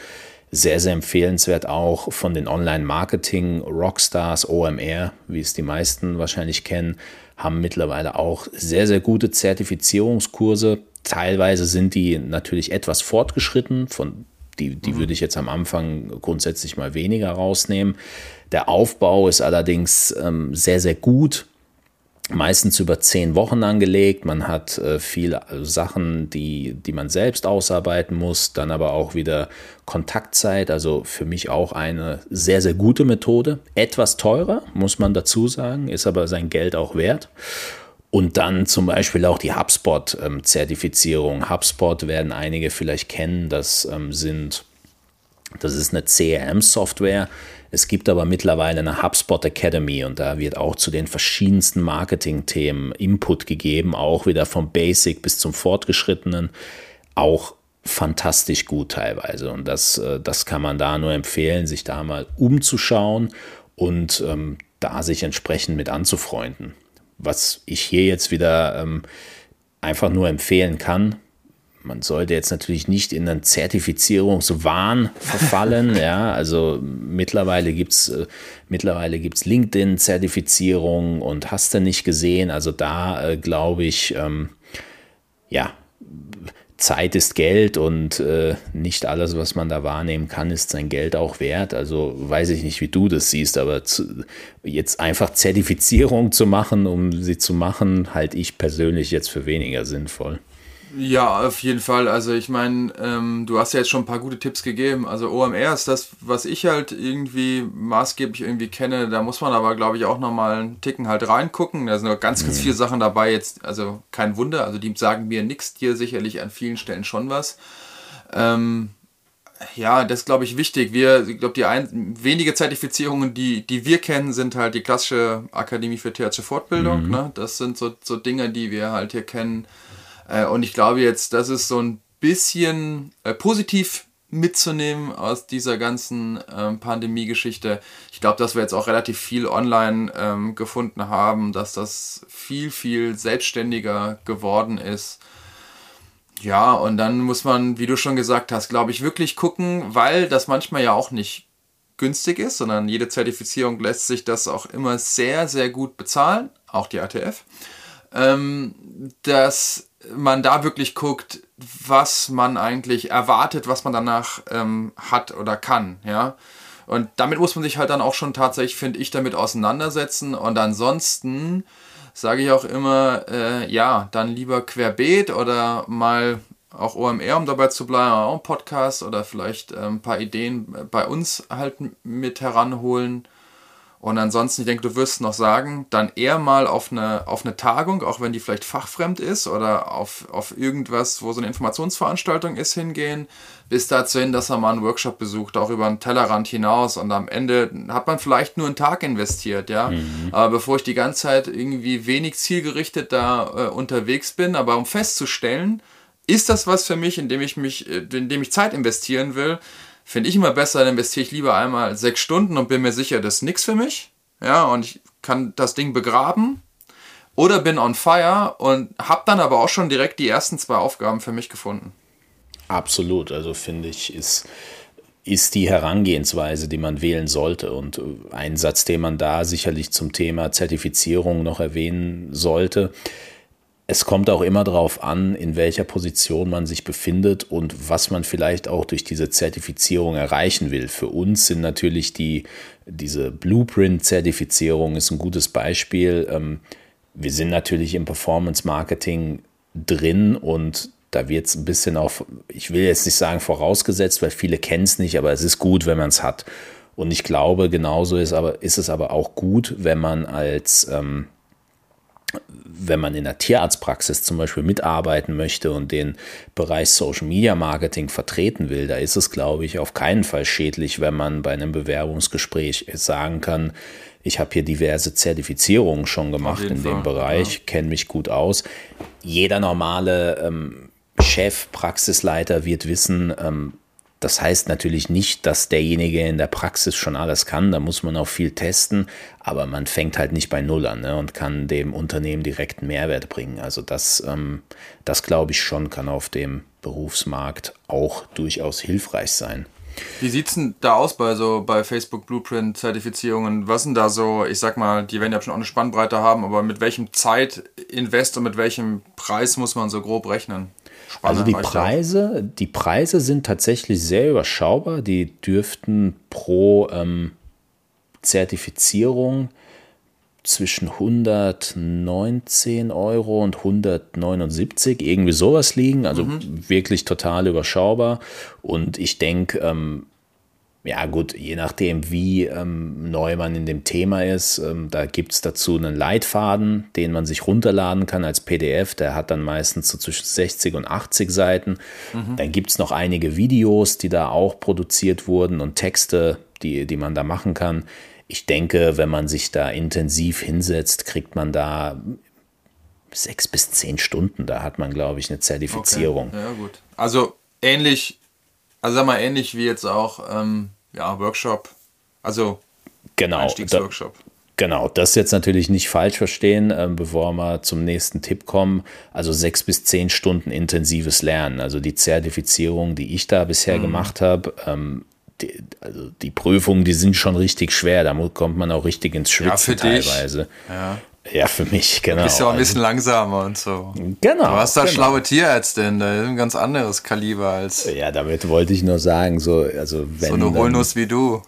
Sehr, sehr empfehlenswert auch von den Online-Marketing-Rockstars OMR, wie es die meisten wahrscheinlich kennen, haben mittlerweile auch sehr, sehr gute Zertifizierungskurse. Teilweise sind die natürlich etwas fortgeschritten, von die, die mhm. würde ich jetzt am Anfang grundsätzlich mal weniger rausnehmen. Der Aufbau ist allerdings ähm, sehr, sehr gut meistens über zehn Wochen angelegt. Man hat äh, viele Sachen, die, die man selbst ausarbeiten muss, dann aber auch wieder Kontaktzeit. Also für mich auch eine sehr, sehr gute Methode. Etwas teurer, muss man dazu sagen, ist aber sein Geld auch wert. Und dann zum Beispiel auch die HubSpot-Zertifizierung. HubSpot werden einige vielleicht kennen. Das ähm, sind, das ist eine CRM-Software, es gibt aber mittlerweile eine HubSpot Academy und da wird auch zu den verschiedensten Marketing-Themen Input gegeben, auch wieder vom Basic bis zum Fortgeschrittenen. Auch fantastisch gut teilweise. Und das, äh, das kann man da nur empfehlen, sich da mal umzuschauen und ähm, da sich entsprechend mit anzufreunden. Was ich hier jetzt wieder ähm, einfach nur empfehlen kann, man sollte jetzt natürlich nicht in einen Zertifizierungswahn verfallen. ja, also mittlerweile gibt es äh, mittlerweile gibt's LinkedIn-Zertifizierung und hast du nicht gesehen. Also da äh, glaube ich, ähm, ja, Zeit ist Geld und äh, nicht alles, was man da wahrnehmen kann, ist sein Geld auch wert. Also weiß ich nicht, wie du das siehst, aber zu, jetzt einfach Zertifizierung zu machen, um sie zu machen, halte ich persönlich jetzt für weniger sinnvoll. Ja, auf jeden Fall. Also ich meine, ähm, du hast ja jetzt schon ein paar gute Tipps gegeben. Also OMR ist das, was ich halt irgendwie maßgeblich irgendwie kenne. Da muss man aber, glaube ich, auch nochmal einen Ticken halt reingucken. Da sind noch ganz, ganz mhm. viele Sachen dabei. Jetzt, also kein Wunder. Also die sagen mir nichts, dir sicherlich an vielen Stellen schon was. Ähm, ja, das ist, glaube ich, wichtig. Wir, ich glaube, die ein, wenige Zertifizierungen, die, die wir kennen, sind halt die klassische Akademie für Theater Fortbildung. Mhm. Ne? Das sind so, so Dinge, die wir halt hier kennen. Äh, und ich glaube jetzt, das ist so ein bisschen äh, positiv mitzunehmen aus dieser ganzen ähm, Pandemie-Geschichte. Ich glaube, dass wir jetzt auch relativ viel online ähm, gefunden haben, dass das viel, viel selbstständiger geworden ist. Ja, und dann muss man, wie du schon gesagt hast, glaube ich, wirklich gucken, weil das manchmal ja auch nicht günstig ist, sondern jede Zertifizierung lässt sich das auch immer sehr, sehr gut bezahlen, auch die ATF, ähm, dass man da wirklich guckt, was man eigentlich erwartet, was man danach ähm, hat oder kann, ja. Und damit muss man sich halt dann auch schon tatsächlich, finde ich, damit auseinandersetzen. Und ansonsten sage ich auch immer, äh, ja, dann lieber querbeet oder mal auch OMR, um dabei zu bleiben, auch ein Podcast oder vielleicht äh, ein paar Ideen bei uns halt mit heranholen. Und ansonsten, ich denke, du wirst noch sagen, dann eher mal auf eine, auf eine Tagung, auch wenn die vielleicht fachfremd ist oder auf, auf irgendwas, wo so eine Informationsveranstaltung ist, hingehen, bis dazu hin, dass er mal einen Workshop besucht, auch über einen Tellerrand hinaus und am Ende hat man vielleicht nur einen Tag investiert, ja. Mhm. Aber bevor ich die ganze Zeit irgendwie wenig zielgerichtet da äh, unterwegs bin, aber um festzustellen, ist das was für mich, in dem ich mich, äh, in dem ich Zeit investieren will, Finde ich immer besser, dann investiere ich lieber einmal sechs Stunden und bin mir sicher, das ist nichts für mich. Ja, und ich kann das Ding begraben. Oder bin on fire und habe dann aber auch schon direkt die ersten zwei Aufgaben für mich gefunden. Absolut. Also finde ich, ist, ist die Herangehensweise, die man wählen sollte. Und ein Satz, den man da sicherlich zum Thema Zertifizierung noch erwähnen sollte, es kommt auch immer darauf an, in welcher Position man sich befindet und was man vielleicht auch durch diese Zertifizierung erreichen will. Für uns sind natürlich die, diese Blueprint-Zertifizierung ist ein gutes Beispiel. Ähm, wir sind natürlich im Performance-Marketing drin und da wird es ein bisschen auch, ich will jetzt nicht sagen vorausgesetzt, weil viele kennen es nicht, aber es ist gut, wenn man es hat. Und ich glaube, genauso ist, aber, ist es aber auch gut, wenn man als ähm, wenn man in der Tierarztpraxis zum Beispiel mitarbeiten möchte und den Bereich Social Media Marketing vertreten will, da ist es, glaube ich, auf keinen Fall schädlich, wenn man bei einem Bewerbungsgespräch sagen kann, ich habe hier diverse Zertifizierungen schon gemacht in Fall, dem Bereich, ja. kenne mich gut aus. Jeder normale ähm, Chef, Praxisleiter wird wissen, ähm, das heißt natürlich nicht, dass derjenige in der Praxis schon alles kann, da muss man auch viel testen, aber man fängt halt nicht bei Null an ne, und kann dem Unternehmen direkt Mehrwert bringen. Also das, ähm, das glaube ich schon, kann auf dem Berufsmarkt auch durchaus hilfreich sein. Wie sieht es denn da aus bei so bei Facebook Blueprint Zertifizierungen? Was sind da so, ich sag mal, die werden ja schon auch eine Spannbreite haben, aber mit welchem Zeitinvest und mit welchem Preis muss man so grob rechnen? Also die Preise, die Preise sind tatsächlich sehr überschaubar. Die dürften pro ähm, Zertifizierung zwischen 119 Euro und 179, irgendwie sowas liegen. Also mhm. wirklich total überschaubar. Und ich denke, ähm, ja gut, je nachdem, wie ähm, neu man in dem Thema ist, ähm, da gibt es dazu einen Leitfaden, den man sich runterladen kann als PDF. Der hat dann meistens so zwischen 60 und 80 Seiten. Mhm. Dann gibt es noch einige Videos, die da auch produziert wurden und Texte, die, die man da machen kann. Ich denke, wenn man sich da intensiv hinsetzt, kriegt man da sechs bis zehn Stunden. Da hat man, glaube ich, eine Zertifizierung. Okay. Ja, gut. Also ähnlich, also sag mal ähnlich wie jetzt auch ähm, ja, Workshop, also genau, Einstiegsworkshop. Da, genau, das jetzt natürlich nicht falsch verstehen, äh, bevor wir zum nächsten Tipp kommen. Also sechs bis zehn Stunden intensives Lernen. Also die Zertifizierung, die ich da bisher mhm. gemacht habe, ähm, die, also die Prüfungen, die sind schon richtig schwer. Da kommt man auch richtig ins Schwitzen ja, teilweise. Ja. Ja, für mich, genau. Du bist ja auch ein bisschen also, langsamer und so. Genau. Du hast da genau. schlaue Tierärztin, da ist ein ganz anderes Kaliber als. Ja, damit wollte ich nur sagen, so, also wenn. So eine Hohlnuss wie du.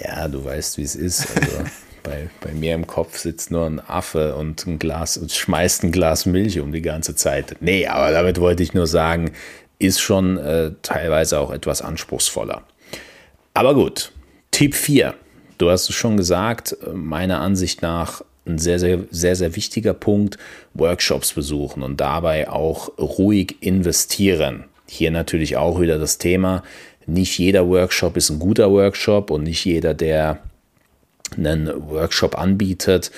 Ja, du weißt, wie es ist. Also bei, bei mir im Kopf sitzt nur ein Affe und ein Glas und schmeißt ein Glas Milch um die ganze Zeit. Nee, aber damit wollte ich nur sagen, ist schon äh, teilweise auch etwas anspruchsvoller. Aber gut, Tipp 4. Du hast es schon gesagt, meiner Ansicht nach ein sehr, sehr, sehr, sehr wichtiger Punkt, Workshops besuchen und dabei auch ruhig investieren. Hier natürlich auch wieder das Thema, nicht jeder Workshop ist ein guter Workshop und nicht jeder, der einen Workshop anbietet,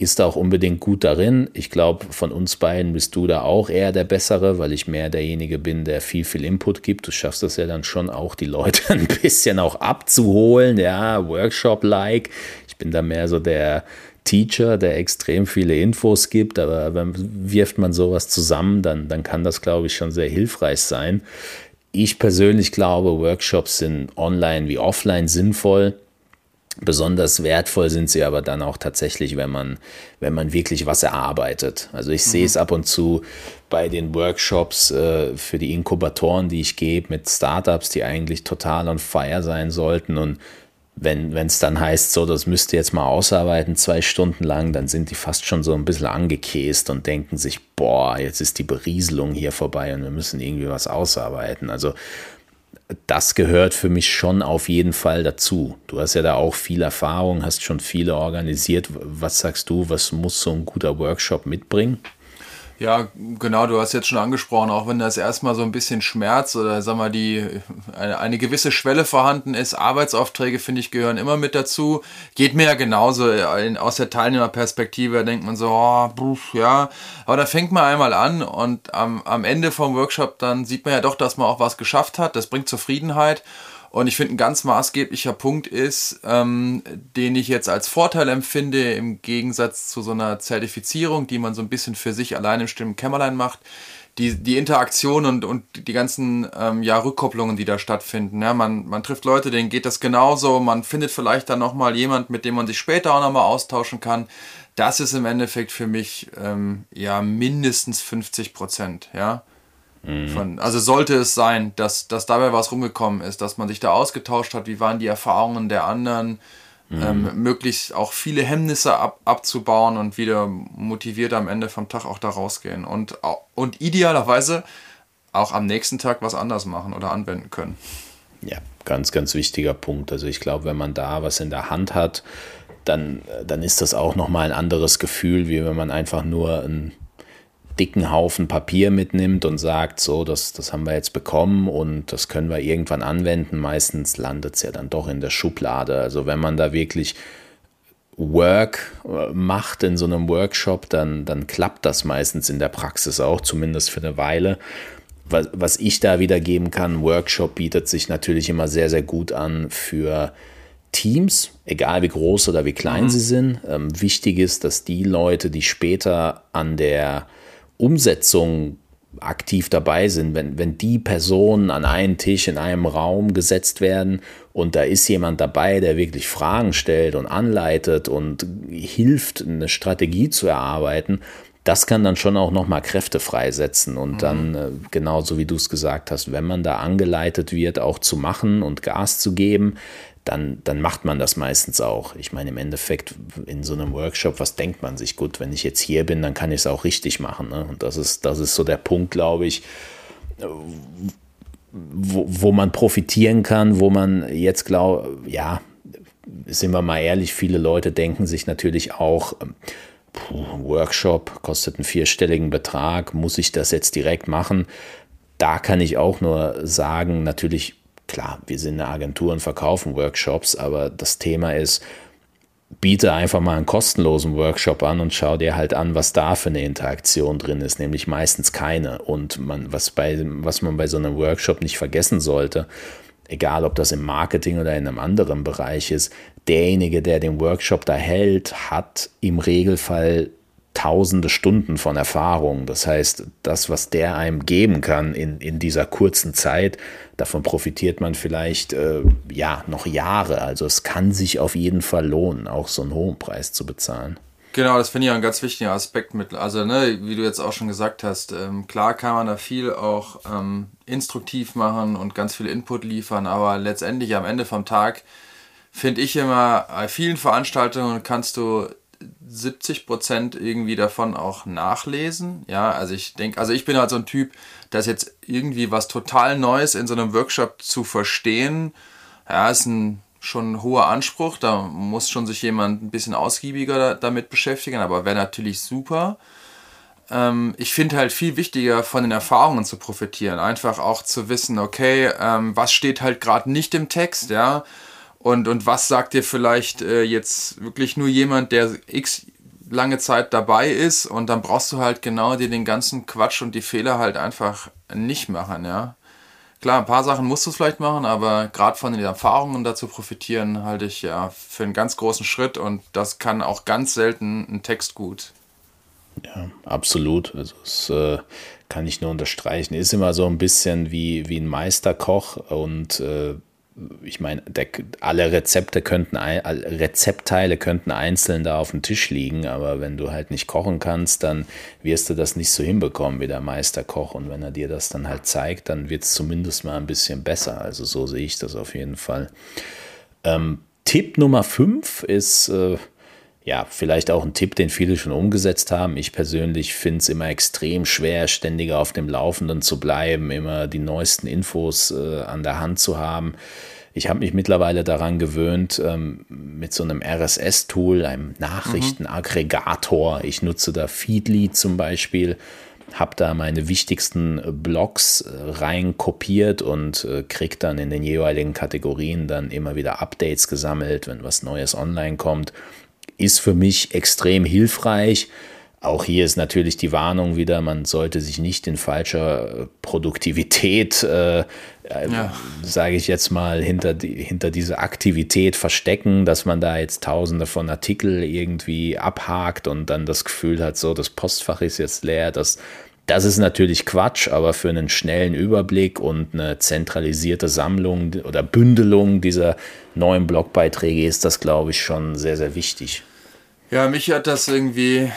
ist da auch unbedingt gut darin. Ich glaube, von uns beiden bist du da auch eher der Bessere, weil ich mehr derjenige bin, der viel, viel Input gibt. Du schaffst das ja dann schon auch, die Leute ein bisschen auch abzuholen, ja, Workshop-like. Ich bin da mehr so der, Teacher, der extrem viele Infos gibt, aber wenn, wirft man sowas zusammen, dann, dann kann das, glaube ich, schon sehr hilfreich sein. Ich persönlich glaube, Workshops sind online wie offline sinnvoll. Besonders wertvoll sind sie aber dann auch tatsächlich, wenn man, wenn man wirklich was erarbeitet. Also ich mhm. sehe es ab und zu bei den Workshops äh, für die Inkubatoren, die ich gebe mit Startups, die eigentlich total on fire sein sollten und wenn es dann heißt, so, das müsst ihr jetzt mal ausarbeiten, zwei Stunden lang, dann sind die fast schon so ein bisschen angekäst und denken sich, boah, jetzt ist die Berieselung hier vorbei und wir müssen irgendwie was ausarbeiten. Also das gehört für mich schon auf jeden Fall dazu. Du hast ja da auch viel Erfahrung, hast schon viele organisiert. Was sagst du, was muss so ein guter Workshop mitbringen? Ja, genau, du hast jetzt schon angesprochen, auch wenn das erstmal so ein bisschen Schmerz oder sag mal, die eine, eine gewisse Schwelle vorhanden ist, Arbeitsaufträge, finde ich, gehören immer mit dazu. Geht mir ja genauso in, aus der Teilnehmerperspektive, denkt man so, oh, bruch, ja, aber da fängt man einmal an und am, am Ende vom Workshop dann sieht man ja doch, dass man auch was geschafft hat, das bringt Zufriedenheit und ich finde, ein ganz maßgeblicher Punkt ist, ähm, den ich jetzt als Vorteil empfinde, im Gegensatz zu so einer Zertifizierung, die man so ein bisschen für sich allein im stillen Kämmerlein macht, die, die Interaktion und, und die ganzen ähm, ja, Rückkopplungen, die da stattfinden. Ja, man, man trifft Leute, denen geht das genauso, man findet vielleicht dann nochmal jemand, mit dem man sich später auch nochmal austauschen kann. Das ist im Endeffekt für mich ähm, ja mindestens 50 Prozent. Ja? Mhm. Von, also sollte es sein, dass, dass dabei was rumgekommen ist, dass man sich da ausgetauscht hat, wie waren die Erfahrungen der anderen, mhm. ähm, möglichst auch viele Hemmnisse ab, abzubauen und wieder motiviert am Ende vom Tag auch da rausgehen und, und idealerweise auch am nächsten Tag was anders machen oder anwenden können. Ja, ganz, ganz wichtiger Punkt. Also ich glaube, wenn man da was in der Hand hat, dann, dann ist das auch nochmal ein anderes Gefühl, wie wenn man einfach nur ein dicken Haufen Papier mitnimmt und sagt, so, das, das haben wir jetzt bekommen und das können wir irgendwann anwenden. Meistens landet es ja dann doch in der Schublade. Also wenn man da wirklich Work äh, macht in so einem Workshop, dann, dann klappt das meistens in der Praxis auch, zumindest für eine Weile. Was, was ich da wiedergeben kann, Workshop bietet sich natürlich immer sehr, sehr gut an für Teams, egal wie groß oder wie klein mhm. sie sind. Ähm, wichtig ist, dass die Leute, die später an der Umsetzung aktiv dabei sind, wenn, wenn die Personen an einen Tisch in einem Raum gesetzt werden und da ist jemand dabei, der wirklich Fragen stellt und anleitet und hilft, eine Strategie zu erarbeiten, das kann dann schon auch nochmal Kräfte freisetzen und mhm. dann, äh, genauso wie du es gesagt hast, wenn man da angeleitet wird, auch zu machen und Gas zu geben, dann, dann macht man das meistens auch. Ich meine, im Endeffekt in so einem Workshop, was denkt man sich? Gut, wenn ich jetzt hier bin, dann kann ich es auch richtig machen. Ne? Und das ist, das ist so der Punkt, glaube ich, wo, wo man profitieren kann, wo man jetzt glaubt, ja, sind wir mal ehrlich, viele Leute denken sich natürlich auch, puh, Workshop kostet einen vierstelligen Betrag, muss ich das jetzt direkt machen? Da kann ich auch nur sagen, natürlich klar, wir sind eine Agentur und verkaufen Workshops, aber das Thema ist, biete einfach mal einen kostenlosen Workshop an und schau dir halt an, was da für eine Interaktion drin ist, nämlich meistens keine. Und man, was, bei, was man bei so einem Workshop nicht vergessen sollte, egal ob das im Marketing oder in einem anderen Bereich ist, derjenige, der den Workshop da hält, hat im Regelfall tausende Stunden von Erfahrung. Das heißt, das, was der einem geben kann in, in dieser kurzen Zeit, davon profitiert man vielleicht äh, ja noch Jahre. Also es kann sich auf jeden Fall lohnen, auch so einen hohen Preis zu bezahlen. Genau, das finde ich ein ganz wichtiger Aspekt mit. Also, ne, wie du jetzt auch schon gesagt hast, ähm, klar kann man da viel auch ähm, instruktiv machen und ganz viel Input liefern, aber letztendlich am Ende vom Tag finde ich immer, bei vielen Veranstaltungen kannst du 70 Prozent irgendwie davon auch nachlesen. Ja, also ich denke, also ich bin halt so ein Typ, dass jetzt irgendwie was total Neues in so einem Workshop zu verstehen, ja, ist ein schon ein hoher Anspruch. Da muss schon sich jemand ein bisschen ausgiebiger damit beschäftigen, aber wäre natürlich super. Ähm, ich finde halt viel wichtiger, von den Erfahrungen zu profitieren. Einfach auch zu wissen, okay, ähm, was steht halt gerade nicht im Text, ja und, und was sagt dir vielleicht äh, jetzt wirklich nur jemand, der x lange Zeit dabei ist und dann brauchst du halt genau dir den ganzen Quatsch und die Fehler halt einfach nicht machen, ja. Klar, ein paar Sachen musst du vielleicht machen, aber gerade von den Erfahrungen dazu profitieren, halte ich ja für einen ganz großen Schritt und das kann auch ganz selten ein Text gut. Ja, absolut. Also das äh, kann ich nur unterstreichen. Ist immer so ein bisschen wie, wie ein Meisterkoch und äh, ich meine, alle Rezepte könnten, Rezeptteile könnten einzeln da auf dem Tisch liegen, aber wenn du halt nicht kochen kannst, dann wirst du das nicht so hinbekommen wie der Meisterkoch. Und wenn er dir das dann halt zeigt, dann wird es zumindest mal ein bisschen besser. Also so sehe ich das auf jeden Fall. Ähm, Tipp Nummer 5 ist, äh, ja, vielleicht auch ein Tipp, den viele schon umgesetzt haben. Ich persönlich finde es immer extrem schwer, ständig auf dem Laufenden zu bleiben, immer die neuesten Infos äh, an der Hand zu haben. Ich habe mich mittlerweile daran gewöhnt, ähm, mit so einem RSS-Tool, einem Nachrichtenaggregator. Ich nutze da Feedly zum Beispiel, habe da meine wichtigsten Blogs äh, rein kopiert und äh, kriege dann in den jeweiligen Kategorien dann immer wieder Updates gesammelt, wenn was Neues online kommt ist für mich extrem hilfreich. Auch hier ist natürlich die Warnung wieder, man sollte sich nicht in falscher Produktivität, äh, ja. sage ich jetzt mal, hinter, die, hinter diese Aktivität verstecken, dass man da jetzt tausende von Artikel irgendwie abhakt und dann das Gefühl hat, so, das Postfach ist jetzt leer. Das, das ist natürlich Quatsch, aber für einen schnellen Überblick und eine zentralisierte Sammlung oder Bündelung dieser neuen Blogbeiträge ist das, glaube ich, schon sehr, sehr wichtig. Ja, mich hat das irgendwie,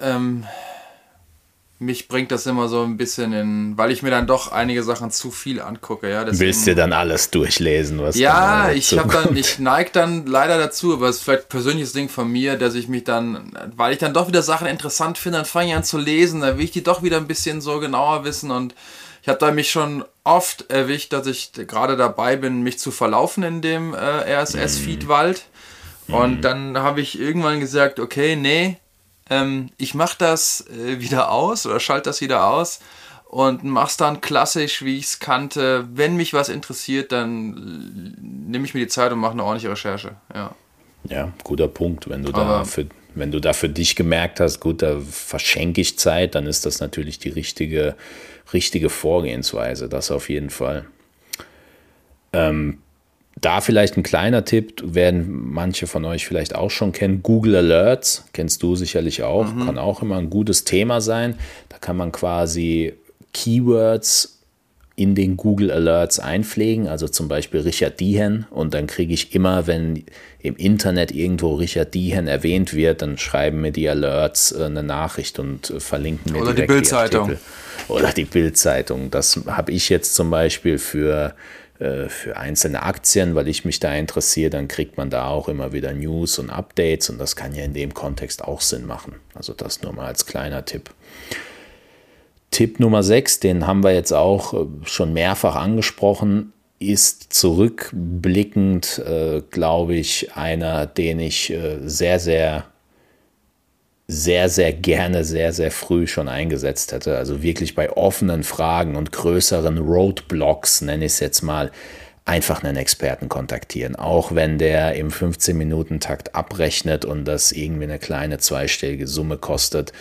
ähm, mich bringt das immer so ein bisschen in, weil ich mir dann doch einige Sachen zu viel angucke. Ja, deswegen, Willst du dann alles durchlesen, was Ja, ich habe dann, ich neige dann leider dazu, aber es ist vielleicht ein persönliches Ding von mir, dass ich mich dann, weil ich dann doch wieder Sachen interessant finde, dann fange ich an zu lesen, dann will ich die doch wieder ein bisschen so genauer wissen und ich habe da mich schon oft erwischt, dass ich gerade dabei bin, mich zu verlaufen in dem äh, RSS-Feed-Wald. Mhm und mhm. dann habe ich irgendwann gesagt, okay, nee, ähm, ich mache das äh, wieder aus oder schalte das wieder aus und mach's dann klassisch, wie ich es kannte. Wenn mich was interessiert, dann nehme ich mir die Zeit und mache eine ordentliche Recherche. Ja, ja guter Punkt. Wenn du, da für, wenn du da für dich gemerkt hast, gut, da verschenke ich Zeit, dann ist das natürlich die richtige, richtige Vorgehensweise. Das auf jeden Fall. Ähm, da vielleicht ein kleiner Tipp, werden manche von euch vielleicht auch schon kennen. Google Alerts, kennst du sicherlich auch, mhm. kann auch immer ein gutes Thema sein. Da kann man quasi Keywords in den Google Alerts einpflegen, also zum Beispiel Richard Diehen und dann kriege ich immer, wenn im Internet irgendwo Richard Diehen erwähnt wird, dann schreiben mir die Alerts äh, eine Nachricht und äh, verlinken mir Oder die Bildzeitung. Oder die Bildzeitung. Das habe ich jetzt zum Beispiel für für einzelne Aktien, weil ich mich da interessiere, dann kriegt man da auch immer wieder News und Updates und das kann ja in dem Kontext auch Sinn machen. Also das nur mal als kleiner Tipp. Tipp Nummer 6, den haben wir jetzt auch äh, schon mehrfach angesprochen, ist zurückblickend, äh, glaube ich, einer, den ich äh, sehr, sehr sehr, sehr gerne sehr, sehr früh schon eingesetzt hätte. Also wirklich bei offenen Fragen und größeren Roadblocks, nenne ich es jetzt mal, einfach einen Experten kontaktieren. Auch wenn der im 15-Minuten-Takt abrechnet und das irgendwie eine kleine zweistellige Summe kostet.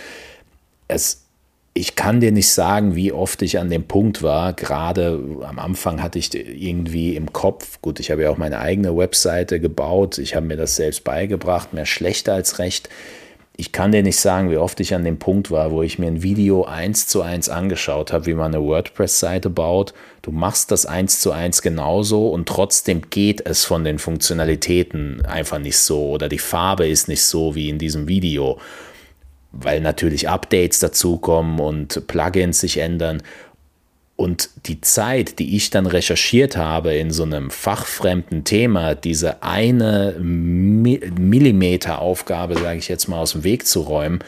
Es, ich kann dir nicht sagen, wie oft ich an dem Punkt war. Gerade am Anfang hatte ich irgendwie im Kopf, gut, ich habe ja auch meine eigene Webseite gebaut, ich habe mir das selbst beigebracht, mehr schlecht als recht ich kann dir nicht sagen, wie oft ich an dem Punkt war, wo ich mir ein Video eins zu eins angeschaut habe, wie man eine WordPress-Seite baut. Du machst das eins zu eins genauso und trotzdem geht es von den Funktionalitäten einfach nicht so oder die Farbe ist nicht so wie in diesem Video, weil natürlich Updates dazukommen und Plugins sich ändern. Und die Zeit, die ich dann recherchiert habe in so einem fachfremden Thema, diese eine Millimeter-Aufgabe, sage ich jetzt mal, aus dem Weg zu räumen,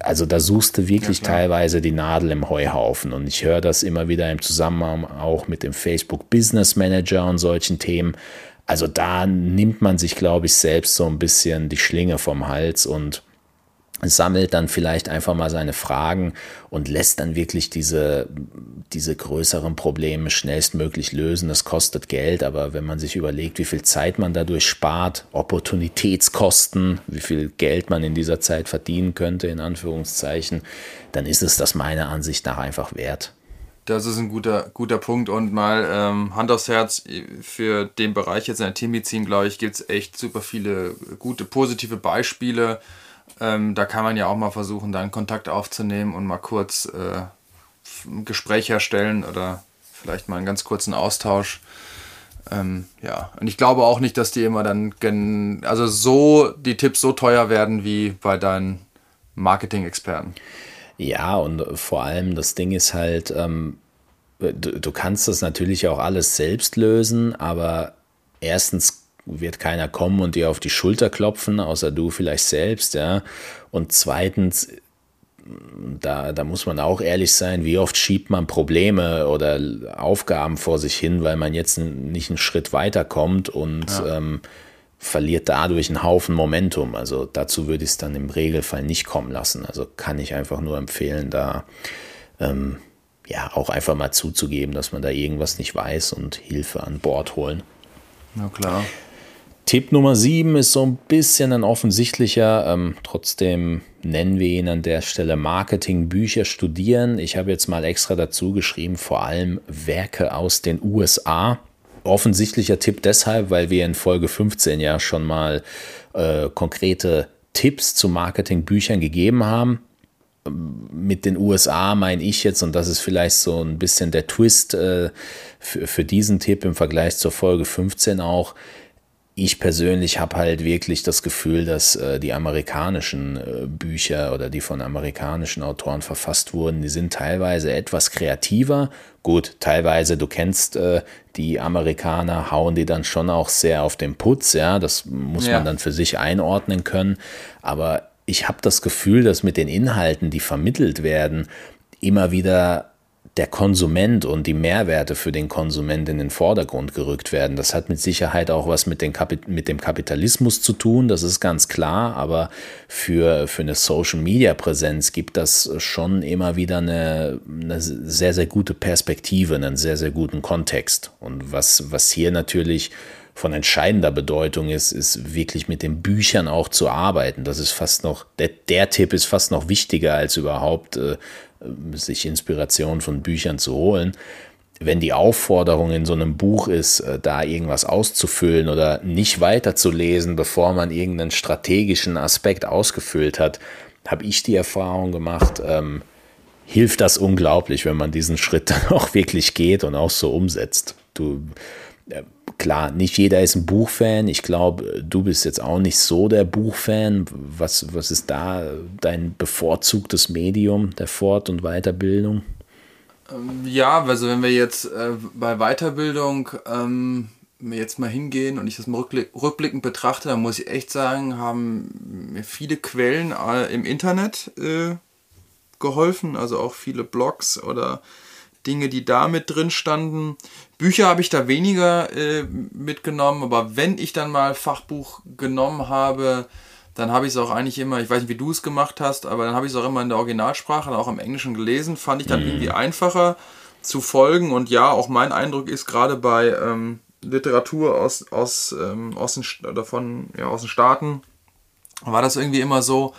also da suchst du wirklich ja, teilweise die Nadel im Heuhaufen. Und ich höre das immer wieder im Zusammenhang auch mit dem Facebook Business Manager und solchen Themen. Also da nimmt man sich, glaube ich, selbst so ein bisschen die Schlinge vom Hals und sammelt dann vielleicht einfach mal seine Fragen und lässt dann wirklich diese, diese größeren Probleme schnellstmöglich lösen. Das kostet Geld, aber wenn man sich überlegt, wie viel Zeit man dadurch spart, Opportunitätskosten, wie viel Geld man in dieser Zeit verdienen könnte, in Anführungszeichen, dann ist es das meiner Ansicht nach einfach wert. Das ist ein guter, guter Punkt und mal ähm, Hand aufs Herz, für den Bereich jetzt in der Teammedizin, glaube ich, gibt es echt super viele gute, positive Beispiele ähm, da kann man ja auch mal versuchen, da einen Kontakt aufzunehmen und mal kurz äh, ein Gespräch herstellen oder vielleicht mal einen ganz kurzen Austausch. Ähm, ja, und ich glaube auch nicht, dass die immer dann, also so, die Tipps so teuer werden wie bei deinen Marketing-Experten. Ja, und vor allem das Ding ist halt, ähm, du, du kannst das natürlich auch alles selbst lösen, aber erstens wird keiner kommen und dir auf die Schulter klopfen, außer du vielleicht selbst, ja. Und zweitens, da, da muss man auch ehrlich sein, wie oft schiebt man Probleme oder Aufgaben vor sich hin, weil man jetzt nicht einen Schritt weiterkommt und ja. ähm, verliert dadurch einen Haufen Momentum. Also dazu würde ich es dann im Regelfall nicht kommen lassen. Also kann ich einfach nur empfehlen, da ähm, ja auch einfach mal zuzugeben, dass man da irgendwas nicht weiß und Hilfe an Bord holen. Na klar. Tipp Nummer 7 ist so ein bisschen ein offensichtlicher, ähm, trotzdem nennen wir ihn an der Stelle Marketingbücher studieren. Ich habe jetzt mal extra dazu geschrieben, vor allem Werke aus den USA. Offensichtlicher Tipp deshalb, weil wir in Folge 15 ja schon mal äh, konkrete Tipps zu Marketingbüchern gegeben haben. Mit den USA meine ich jetzt, und das ist vielleicht so ein bisschen der Twist äh, für, für diesen Tipp im Vergleich zur Folge 15 auch, ich persönlich habe halt wirklich das Gefühl, dass äh, die amerikanischen äh, Bücher oder die von amerikanischen Autoren verfasst wurden, die sind teilweise etwas kreativer. Gut, teilweise, du kennst äh, die Amerikaner, hauen die dann schon auch sehr auf den Putz, ja, das muss ja. man dann für sich einordnen können. Aber ich habe das Gefühl, dass mit den Inhalten, die vermittelt werden, immer wieder der Konsument und die Mehrwerte für den Konsument in den Vordergrund gerückt werden. Das hat mit Sicherheit auch was mit, mit dem Kapitalismus zu tun, das ist ganz klar, aber für, für eine Social-Media-Präsenz gibt das schon immer wieder eine, eine sehr, sehr gute Perspektive, einen sehr, sehr guten Kontext. Und was, was hier natürlich von entscheidender Bedeutung ist, ist wirklich mit den Büchern auch zu arbeiten. Das ist fast noch, der, der Tipp ist fast noch wichtiger als überhaupt äh, sich Inspiration von Büchern zu holen. Wenn die Aufforderung in so einem Buch ist, äh, da irgendwas auszufüllen oder nicht weiterzulesen, bevor man irgendeinen strategischen Aspekt ausgefüllt hat, habe ich die Erfahrung gemacht, ähm, hilft das unglaublich, wenn man diesen Schritt dann auch wirklich geht und auch so umsetzt. Du, äh, klar, nicht jeder ist ein Buchfan. Ich glaube, du bist jetzt auch nicht so der Buchfan. Was, was ist da dein bevorzugtes Medium der Fort- und Weiterbildung? Ähm, ja, also wenn wir jetzt äh, bei Weiterbildung ähm, jetzt mal hingehen und ich das mal rückblickend betrachte, dann muss ich echt sagen, haben mir viele Quellen äh, im Internet äh, geholfen, also auch viele Blogs oder Dinge, die da mit drin standen. Bücher habe ich da weniger äh, mitgenommen, aber wenn ich dann mal Fachbuch genommen habe, dann habe ich es auch eigentlich immer, ich weiß nicht, wie du es gemacht hast, aber dann habe ich es auch immer in der Originalsprache, auch im Englischen gelesen, fand ich dann mhm. irgendwie einfacher, zu folgen. Und ja, auch mein Eindruck ist gerade bei ähm, Literatur aus, aus, ähm, aus, den, oder von, ja, aus den Staaten, war das irgendwie immer so,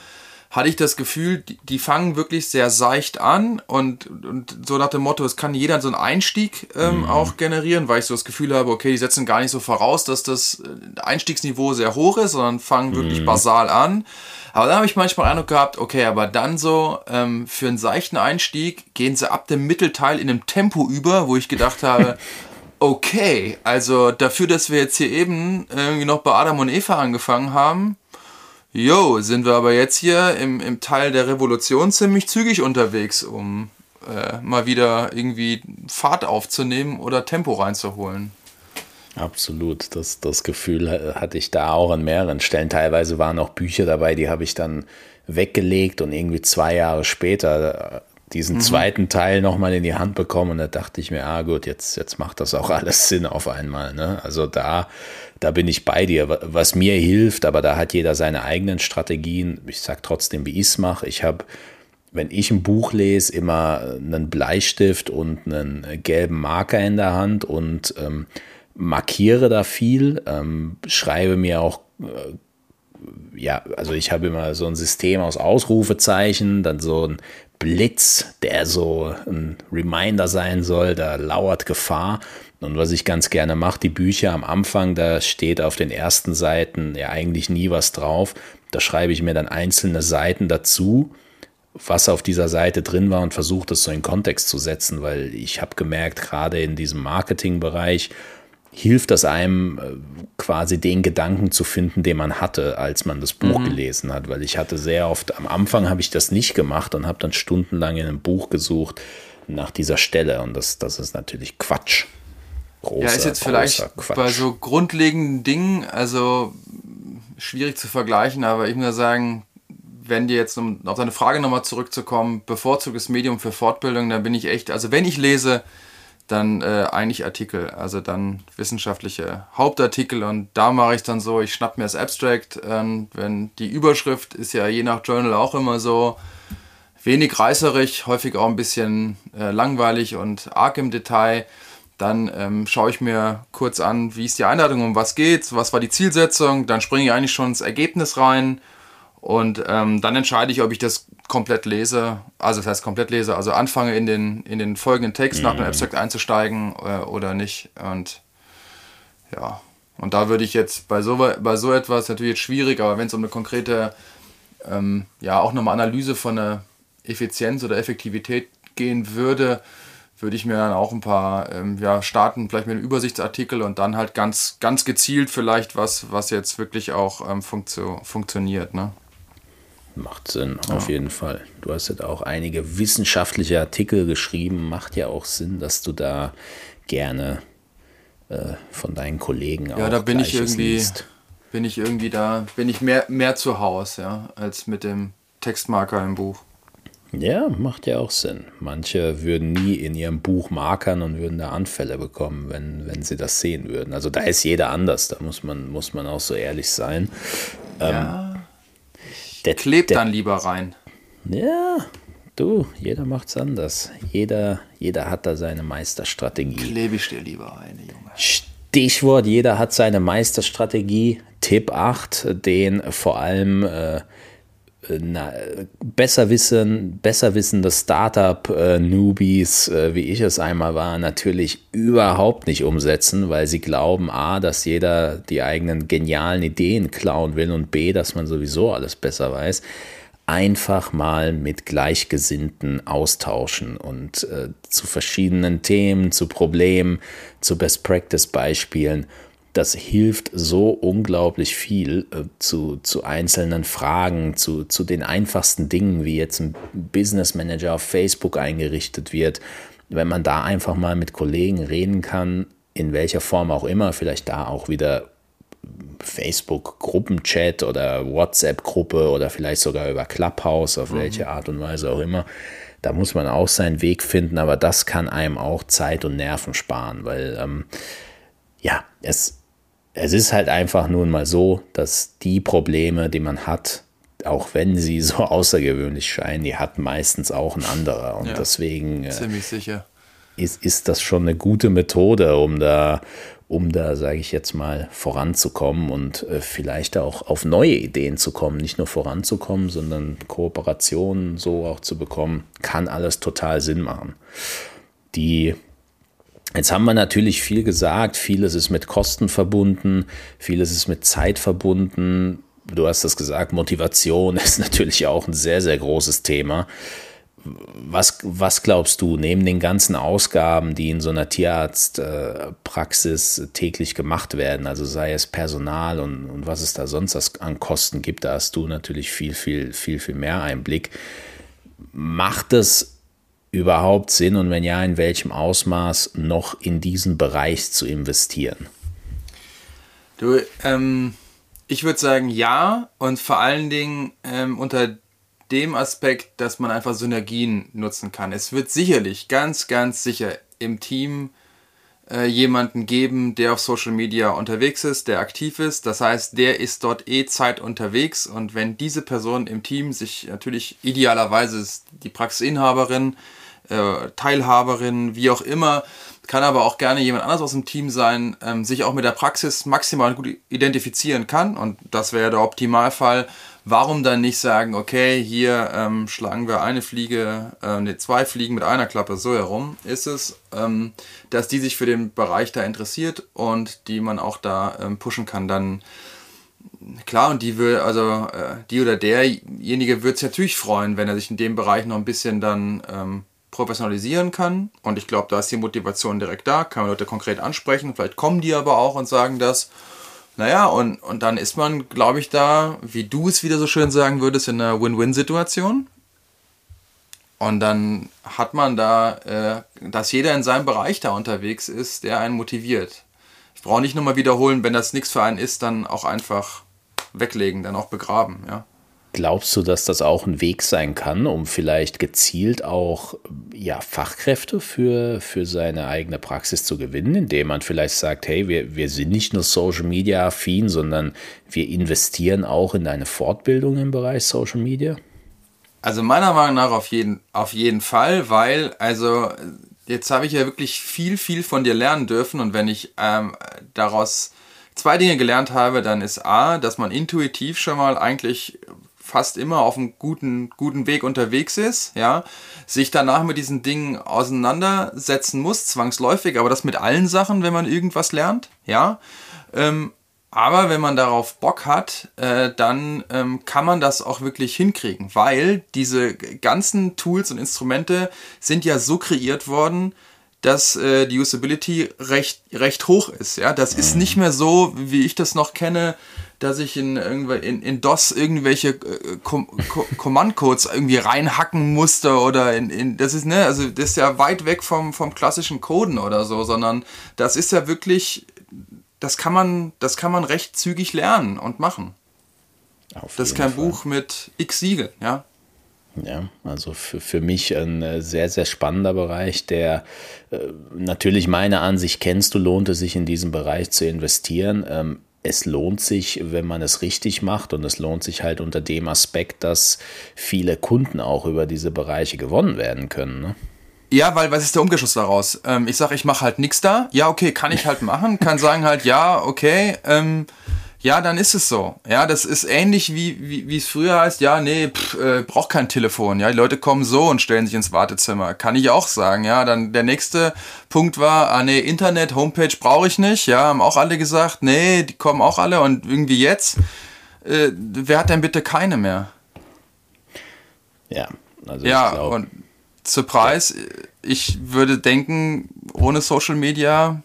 hatte ich das Gefühl, die, die fangen wirklich sehr seicht an und, und so nach dem Motto, es kann jeder so einen Einstieg ähm, mhm. auch generieren, weil ich so das Gefühl habe, okay, die setzen gar nicht so voraus, dass das äh, Einstiegsniveau sehr hoch ist, sondern fangen mhm. wirklich basal an. Aber da habe ich manchmal Eindruck gehabt, okay, aber dann so ähm, für einen seichten Einstieg gehen sie ab dem Mittelteil in einem Tempo über, wo ich gedacht habe, okay, also dafür, dass wir jetzt hier eben irgendwie noch bei Adam und Eva angefangen haben, Jo, sind wir aber jetzt hier im, im Teil der Revolution ziemlich zügig unterwegs, um äh, mal wieder irgendwie Fahrt aufzunehmen oder Tempo reinzuholen. Absolut, das, das Gefühl hatte ich da auch an mehreren Stellen. Teilweise waren auch Bücher dabei, die habe ich dann weggelegt und irgendwie zwei Jahre später diesen mhm. zweiten Teil nochmal in die Hand bekommen und da dachte ich mir, ah gut, jetzt, jetzt macht das auch alles Sinn auf einmal. Ne? Also da, da bin ich bei dir. Was mir hilft, aber da hat jeder seine eigenen Strategien. Ich sage trotzdem, wie ich es mache. Ich habe, wenn ich ein Buch lese, immer einen Bleistift und einen gelben Marker in der Hand und ähm, markiere da viel, ähm, schreibe mir auch äh, ja, also ich habe immer so ein System aus Ausrufezeichen, dann so ein Blitz, der so ein Reminder sein soll, da lauert Gefahr. Und was ich ganz gerne mache, die Bücher am Anfang, da steht auf den ersten Seiten ja eigentlich nie was drauf. Da schreibe ich mir dann einzelne Seiten dazu, was auf dieser Seite drin war und versuche das so in Kontext zu setzen, weil ich habe gemerkt, gerade in diesem Marketingbereich, hilft das einem äh, quasi den Gedanken zu finden, den man hatte, als man das Buch mhm. gelesen hat. Weil ich hatte sehr oft, am Anfang habe ich das nicht gemacht und habe dann stundenlang in einem Buch gesucht nach dieser Stelle. Und das, das ist natürlich Quatsch. Großer, ja, ist jetzt vielleicht Quatsch. bei so grundlegenden Dingen, also schwierig zu vergleichen, aber ich muss sagen, wenn dir jetzt, um auf deine Frage nochmal zurückzukommen, bevorzugtes Medium für Fortbildung, dann bin ich echt, also wenn ich lese, dann äh, eigentlich Artikel, also dann wissenschaftliche Hauptartikel und da mache ich dann so, ich schnapp mir das Abstract, ähm, wenn die Überschrift ist ja je nach Journal auch immer so wenig reißerig, häufig auch ein bisschen äh, langweilig und arg im Detail, dann ähm, schaue ich mir kurz an, wie ist die Einladung, um was geht, was war die Zielsetzung, dann springe ich eigentlich schon ins Ergebnis rein und ähm, dann entscheide ich, ob ich das komplett lese, also das heißt komplett lese, also anfange in den, in den folgenden Text mhm. nach dem mhm. Abstract einzusteigen äh, oder nicht. Und ja, und da würde ich jetzt bei so, bei so etwas natürlich jetzt schwierig, aber wenn es um eine konkrete, ähm, ja, auch nochmal Analyse von einer Effizienz oder Effektivität gehen würde, würde ich mir dann auch ein paar, ähm, ja, starten, vielleicht mit einem Übersichtsartikel und dann halt ganz, ganz gezielt vielleicht was, was jetzt wirklich auch ähm, funktio funktioniert, ne? Macht Sinn, ja. auf jeden Fall. Du hast jetzt auch einige wissenschaftliche Artikel geschrieben. Macht ja auch Sinn, dass du da gerne äh, von deinen Kollegen ja, auch. Ja, da bin ich irgendwie, liest. bin ich irgendwie da, bin ich mehr, mehr zu Hause, ja, als mit dem Textmarker im Buch. Ja, macht ja auch Sinn. Manche würden nie in ihrem Buch markern und würden da Anfälle bekommen, wenn, wenn sie das sehen würden. Also da ist jeder anders, da muss man, muss man auch so ehrlich sein. Ja. Ähm, der klebt der, dann lieber rein. Ja, du, jeder macht's anders. Jeder, jeder hat da seine Meisterstrategie. Klebe ich dir lieber rein, Junge. Stichwort, jeder hat seine Meisterstrategie. Tipp 8, den vor allem äh, na, besser wissen, besser wissende Startup-Newbies, äh, wie ich es einmal war, natürlich überhaupt nicht umsetzen, weil sie glauben, a, dass jeder die eigenen genialen Ideen klauen will und b, dass man sowieso alles besser weiß. Einfach mal mit Gleichgesinnten austauschen und äh, zu verschiedenen Themen, zu Problemen, zu Best-Practice-Beispielen das hilft so unglaublich viel äh, zu, zu einzelnen Fragen, zu, zu den einfachsten Dingen, wie jetzt ein Business Manager auf Facebook eingerichtet wird. Wenn man da einfach mal mit Kollegen reden kann, in welcher Form auch immer, vielleicht da auch wieder Facebook-Gruppenchat oder WhatsApp-Gruppe oder vielleicht sogar über Clubhouse, auf mhm. welche Art und Weise auch immer. Da muss man auch seinen Weg finden, aber das kann einem auch Zeit und Nerven sparen, weil ähm, ja, es, es ist halt einfach nun mal so, dass die Probleme, die man hat, auch wenn sie so außergewöhnlich scheinen, die hat meistens auch ein anderer. Und ja, deswegen. Äh, ziemlich sicher. ist, ist das schon eine gute Methode, um da, um da, sage ich jetzt mal, voranzukommen und äh, vielleicht auch auf neue Ideen zu kommen. Nicht nur voranzukommen, sondern Kooperationen so auch zu bekommen, kann alles total Sinn machen. Die Jetzt haben wir natürlich viel gesagt, vieles ist mit Kosten verbunden, vieles ist mit Zeit verbunden. Du hast das gesagt, Motivation ist natürlich auch ein sehr, sehr großes Thema. Was, was glaubst du, neben den ganzen Ausgaben, die in so einer Tierarztpraxis täglich gemacht werden, also sei es Personal und, und was es da sonst an Kosten gibt, da hast du natürlich viel, viel, viel, viel mehr Einblick. Macht es überhaupt Sinn und wenn ja, in welchem Ausmaß noch in diesen Bereich zu investieren? Du, ähm, ich würde sagen ja und vor allen Dingen ähm, unter dem Aspekt, dass man einfach Synergien nutzen kann. Es wird sicherlich, ganz, ganz sicher im Team äh, jemanden geben, der auf Social Media unterwegs ist, der aktiv ist. Das heißt, der ist dort eh Zeit unterwegs und wenn diese Person im Team sich natürlich idealerweise ist die Praxisinhaberin, äh, Teilhaberin, wie auch immer, kann aber auch gerne jemand anders aus dem Team sein, ähm, sich auch mit der Praxis maximal gut identifizieren kann. Und das wäre der Optimalfall. Warum dann nicht sagen, okay, hier ähm, schlagen wir eine Fliege, äh, ne, zwei Fliegen mit einer Klappe so herum, ist es, ähm, dass die sich für den Bereich da interessiert und die man auch da ähm, pushen kann, dann klar, und die will, also äh, die oder derjenige wird sich natürlich freuen, wenn er sich in dem Bereich noch ein bisschen dann ähm, professionalisieren kann. Und ich glaube, da ist die Motivation direkt da, kann man Leute konkret ansprechen, vielleicht kommen die aber auch und sagen das. Naja, und, und dann ist man, glaube ich, da, wie du es wieder so schön sagen würdest, in einer Win-Win-Situation. Und dann hat man da, äh, dass jeder in seinem Bereich da unterwegs ist, der einen motiviert. Ich brauche nicht nochmal wiederholen, wenn das nichts für einen ist, dann auch einfach weglegen, dann auch begraben, ja. Glaubst du, dass das auch ein Weg sein kann, um vielleicht gezielt auch ja, Fachkräfte für, für seine eigene Praxis zu gewinnen, indem man vielleicht sagt, hey, wir, wir sind nicht nur Social Media affin, sondern wir investieren auch in deine Fortbildung im Bereich Social Media? Also meiner Meinung nach auf jeden, auf jeden Fall, weil also jetzt habe ich ja wirklich viel, viel von dir lernen dürfen und wenn ich ähm, daraus zwei Dinge gelernt habe, dann ist A, dass man intuitiv schon mal eigentlich fast immer auf einem guten, guten Weg unterwegs ist, ja, sich danach mit diesen Dingen auseinandersetzen muss, zwangsläufig, aber das mit allen Sachen, wenn man irgendwas lernt, ja. Ähm, aber wenn man darauf Bock hat, äh, dann ähm, kann man das auch wirklich hinkriegen, weil diese ganzen Tools und Instrumente sind ja so kreiert worden, dass äh, die Usability recht, recht hoch ist. Ja? Das ist nicht mehr so, wie ich das noch kenne, dass ich in, in, in DOS irgendwelche äh, Command-Codes irgendwie reinhacken musste oder in, in, das ist, ne, also das ist ja weit weg vom, vom klassischen Coden oder so, sondern das ist ja wirklich, das kann man, das kann man recht zügig lernen und machen. Auf das ist kein Fall. Buch mit x Siegel, ja. Ja, also für, für mich ein äh, sehr, sehr spannender Bereich, der äh, natürlich meine Ansicht kennst du, lohnt es sich in diesen Bereich zu investieren. Ähm, es lohnt sich, wenn man es richtig macht und es lohnt sich halt unter dem Aspekt, dass viele Kunden auch über diese Bereiche gewonnen werden können. Ne? Ja, weil was ist der Umgeschluss daraus? Ähm, ich sage, ich mache halt nichts da. Ja, okay, kann ich halt machen. kann sagen halt, ja, okay. Ähm, ja, dann ist es so. Ja, das ist ähnlich wie, wie, wie es früher heißt, ja, nee, pff, äh, braucht kein Telefon. Ja, die Leute kommen so und stellen sich ins Wartezimmer. Kann ich auch sagen, ja. Dann der nächste Punkt war, ah nee, Internet, Homepage brauche ich nicht. Ja, haben auch alle gesagt, nee, die kommen auch alle und irgendwie jetzt, äh, wer hat denn bitte keine mehr? Ja, also ja, ich glaube. Und Surprise, ja. ich würde denken, ohne Social Media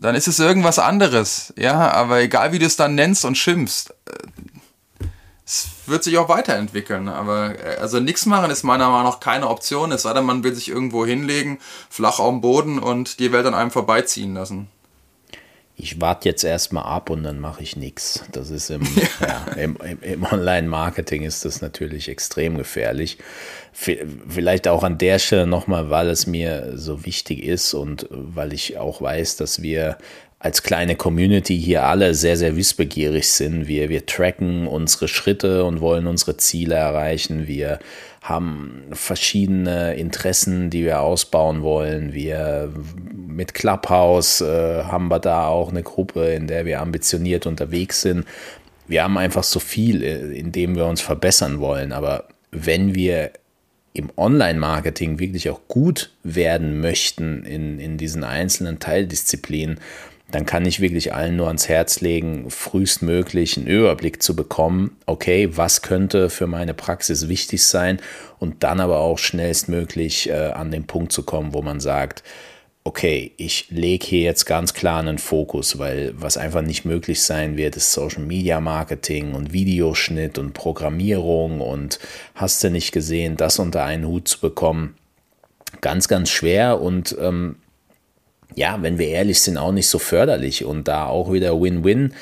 dann ist es irgendwas anderes. Ja, aber egal wie du es dann nennst und schimpfst, äh, es wird sich auch weiterentwickeln. Aber äh, also nichts machen ist meiner Meinung nach keine Option, es sei denn, man will sich irgendwo hinlegen, flach auf dem Boden und die Welt an einem vorbeiziehen lassen ich warte jetzt erstmal ab und dann mache ich nichts. Das ist im, ja, im, im Online-Marketing ist das natürlich extrem gefährlich. Vielleicht auch an der Stelle nochmal, weil es mir so wichtig ist und weil ich auch weiß, dass wir als kleine Community hier alle sehr, sehr wissbegierig sind. Wir, wir tracken unsere Schritte und wollen unsere Ziele erreichen. Wir haben verschiedene Interessen, die wir ausbauen wollen. Wir mit Clubhouse äh, haben wir da auch eine Gruppe, in der wir ambitioniert unterwegs sind. Wir haben einfach so viel, äh, in dem wir uns verbessern wollen. Aber wenn wir im Online-Marketing wirklich auch gut werden möchten in, in diesen einzelnen Teildisziplinen, dann kann ich wirklich allen nur ans Herz legen, frühestmöglich einen Überblick zu bekommen, okay, was könnte für meine Praxis wichtig sein und dann aber auch schnellstmöglich äh, an den Punkt zu kommen, wo man sagt, okay, ich lege hier jetzt ganz klar einen Fokus, weil was einfach nicht möglich sein wird, ist Social Media Marketing und Videoschnitt und Programmierung und hast du nicht gesehen, das unter einen Hut zu bekommen. Ganz, ganz schwer und ähm, ja, wenn wir ehrlich sind, auch nicht so förderlich und da auch wieder Win-Win.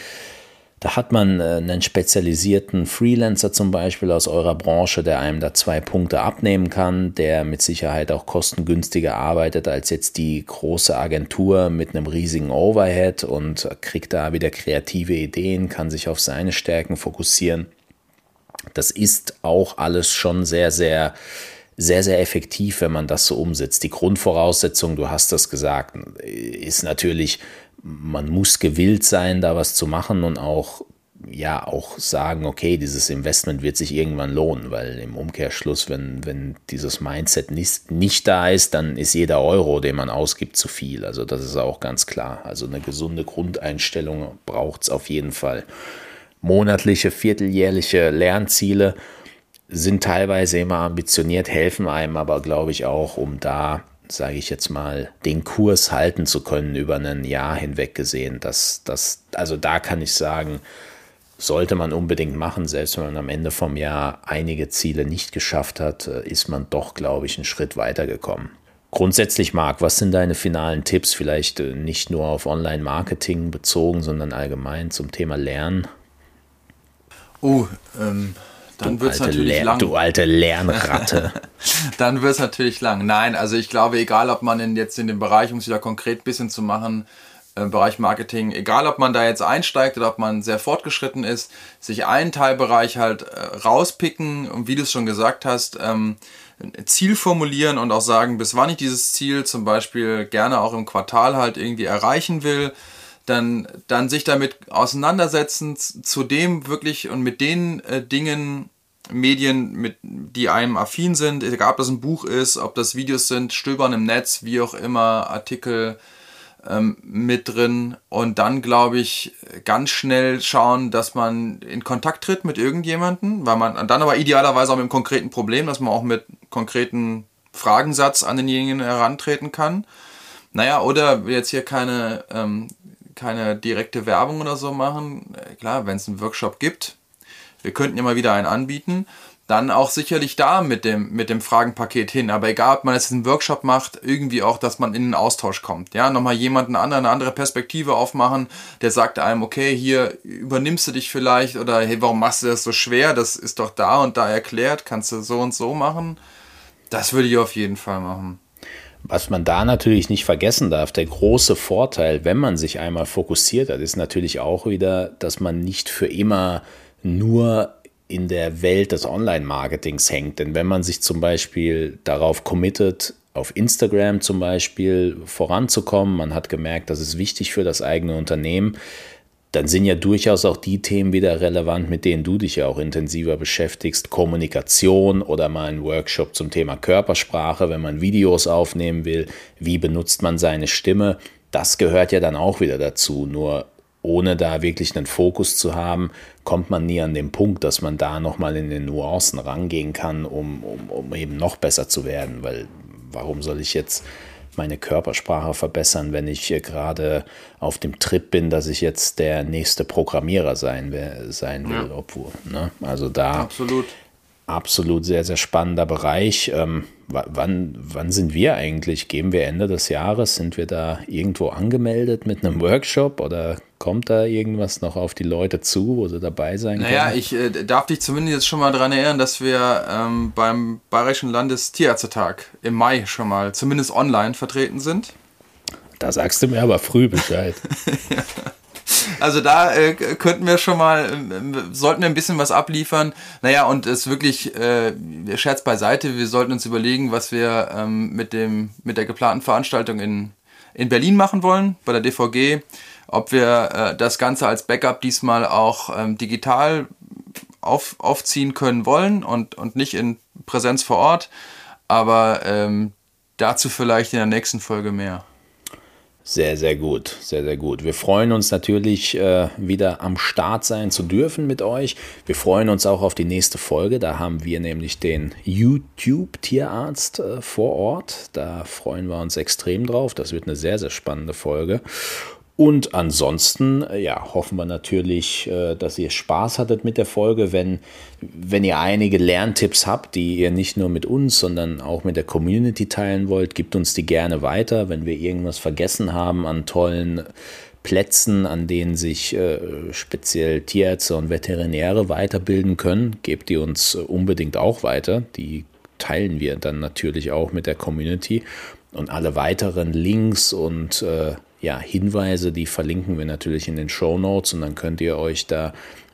Da hat man äh, einen spezialisierten Freelancer zum Beispiel aus eurer Branche, der einem da zwei Punkte abnehmen kann, der mit Sicherheit auch kostengünstiger arbeitet als jetzt die große Agentur mit einem riesigen Overhead und kriegt da wieder kreative Ideen, kann sich auf seine Stärken fokussieren. Das ist auch alles schon sehr, sehr sehr, sehr effektiv, wenn man das so umsetzt. Die Grundvoraussetzung, du hast das gesagt, ist natürlich, man muss gewillt sein, da was zu machen und auch ja auch sagen, okay, dieses Investment wird sich irgendwann lohnen, weil im Umkehrschluss, wenn, wenn dieses Mindset nicht, nicht da ist, dann ist jeder Euro, den man ausgibt, zu viel. Also das ist auch ganz klar. Also eine gesunde Grundeinstellung braucht es auf jeden Fall. Monatliche, vierteljährliche Lernziele sind teilweise immer ambitioniert, helfen einem aber, glaube ich, auch, um da, sage ich jetzt mal, den Kurs halten zu können über ein Jahr hinweg gesehen. Das, das, also da kann ich sagen, sollte man unbedingt machen, selbst wenn man am Ende vom Jahr einige Ziele nicht geschafft hat, äh, ist man doch, glaube ich, einen Schritt weitergekommen. Grundsätzlich, Marc, was sind deine finalen Tipps? Vielleicht äh, nicht nur auf Online-Marketing bezogen, sondern allgemein zum Thema Lernen? Oh, ähm, dann wird es natürlich lang. Du alte Lernratte. dann wird es natürlich lang. Nein, also ich glaube, egal ob man in, jetzt in dem Bereich, um es wieder konkret ein bisschen zu machen, im äh, Bereich Marketing, egal ob man da jetzt einsteigt oder ob man sehr fortgeschritten ist, sich einen Teilbereich halt äh, rauspicken und wie du es schon gesagt hast, ähm, Ziel formulieren und auch sagen, bis wann ich dieses Ziel zum Beispiel gerne auch im Quartal halt irgendwie erreichen will dann, dann sich damit auseinandersetzen, zu dem wirklich und mit den äh, Dingen, Medien, mit, die einem affin sind, egal ob das ein Buch ist, ob das Videos sind, Stöbern im Netz, wie auch immer, Artikel ähm, mit drin und dann, glaube ich, ganz schnell schauen, dass man in Kontakt tritt mit irgendjemandem, weil man dann aber idealerweise auch mit einem konkreten Problem, dass man auch mit konkreten Fragensatz an denjenigen herantreten kann. Naja, oder jetzt hier keine ähm, keine direkte Werbung oder so machen. Äh, klar, wenn es einen Workshop gibt, wir könnten mal wieder einen anbieten, dann auch sicherlich da mit dem, mit dem Fragenpaket hin. Aber egal, ob man jetzt einen Workshop macht, irgendwie auch, dass man in einen Austausch kommt. Ja, nochmal jemanden anderen, eine andere Perspektive aufmachen, der sagt einem, okay, hier übernimmst du dich vielleicht oder hey, warum machst du das so schwer? Das ist doch da und da erklärt, kannst du so und so machen. Das würde ich auf jeden Fall machen. Was man da natürlich nicht vergessen darf, der große Vorteil, wenn man sich einmal fokussiert hat, ist natürlich auch wieder, dass man nicht für immer nur in der Welt des Online-Marketings hängt. Denn wenn man sich zum Beispiel darauf committet, auf Instagram zum Beispiel voranzukommen, man hat gemerkt, das ist wichtig für das eigene Unternehmen, dann sind ja durchaus auch die Themen wieder relevant, mit denen du dich ja auch intensiver beschäftigst. Kommunikation oder mal ein Workshop zum Thema Körpersprache, wenn man Videos aufnehmen will. Wie benutzt man seine Stimme? Das gehört ja dann auch wieder dazu. Nur ohne da wirklich einen Fokus zu haben, kommt man nie an den Punkt, dass man da nochmal in den Nuancen rangehen kann, um, um, um eben noch besser zu werden. Weil warum soll ich jetzt meine Körpersprache verbessern, wenn ich gerade auf dem Trip bin, dass ich jetzt der nächste Programmierer sein, sein will. Ja. Obwohl, ne? Also da absolut. Absolut sehr, sehr spannender Bereich. Ähm, wann, wann sind wir eigentlich? Geben wir Ende des Jahres? Sind wir da irgendwo angemeldet mit einem Workshop oder kommt da irgendwas noch auf die Leute zu, wo sie dabei sein naja, können? Naja, ich äh, darf dich zumindest jetzt schon mal daran erinnern, dass wir ähm, beim Bayerischen Landestierärztetag im Mai schon mal zumindest online vertreten sind. Da sagst du mir aber früh Bescheid. Also da äh, könnten wir schon mal, äh, sollten wir ein bisschen was abliefern. Naja, und es wirklich, äh, Scherz beiseite, wir sollten uns überlegen, was wir ähm, mit, dem, mit der geplanten Veranstaltung in, in Berlin machen wollen, bei der DVG. Ob wir äh, das Ganze als Backup diesmal auch ähm, digital auf, aufziehen können wollen und, und nicht in Präsenz vor Ort. Aber ähm, dazu vielleicht in der nächsten Folge mehr. Sehr, sehr gut, sehr, sehr gut. Wir freuen uns natürlich äh, wieder am Start sein zu dürfen mit euch. Wir freuen uns auch auf die nächste Folge. Da haben wir nämlich den YouTube-Tierarzt äh, vor Ort. Da freuen wir uns extrem drauf. Das wird eine sehr, sehr spannende Folge. Und ansonsten, äh, ja, hoffen wir natürlich, äh, dass ihr Spaß hattet mit der Folge. Wenn, wenn ihr einige Lerntipps habt, die ihr nicht nur mit uns, sondern auch mit der Community teilen wollt, gebt uns die gerne weiter. Wenn wir irgendwas vergessen haben an tollen Plätzen, an denen sich äh, speziell Tierärzte und Veterinäre weiterbilden können, gebt die uns unbedingt auch weiter. Die teilen wir dann natürlich auch mit der Community. Und alle weiteren Links und äh, ja, Hinweise, die verlinken wir natürlich in den Show Notes und dann könnt ihr euch da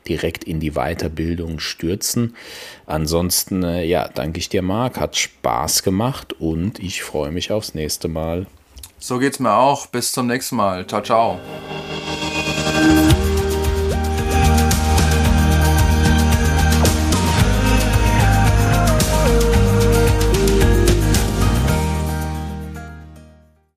direkt in die Weiterbildung stürzen. Ansonsten, äh, ja, danke ich dir, Marc. Hat Spaß gemacht und ich freue mich aufs nächste Mal. So geht's mir auch. Bis zum nächsten Mal. Ciao, ciao.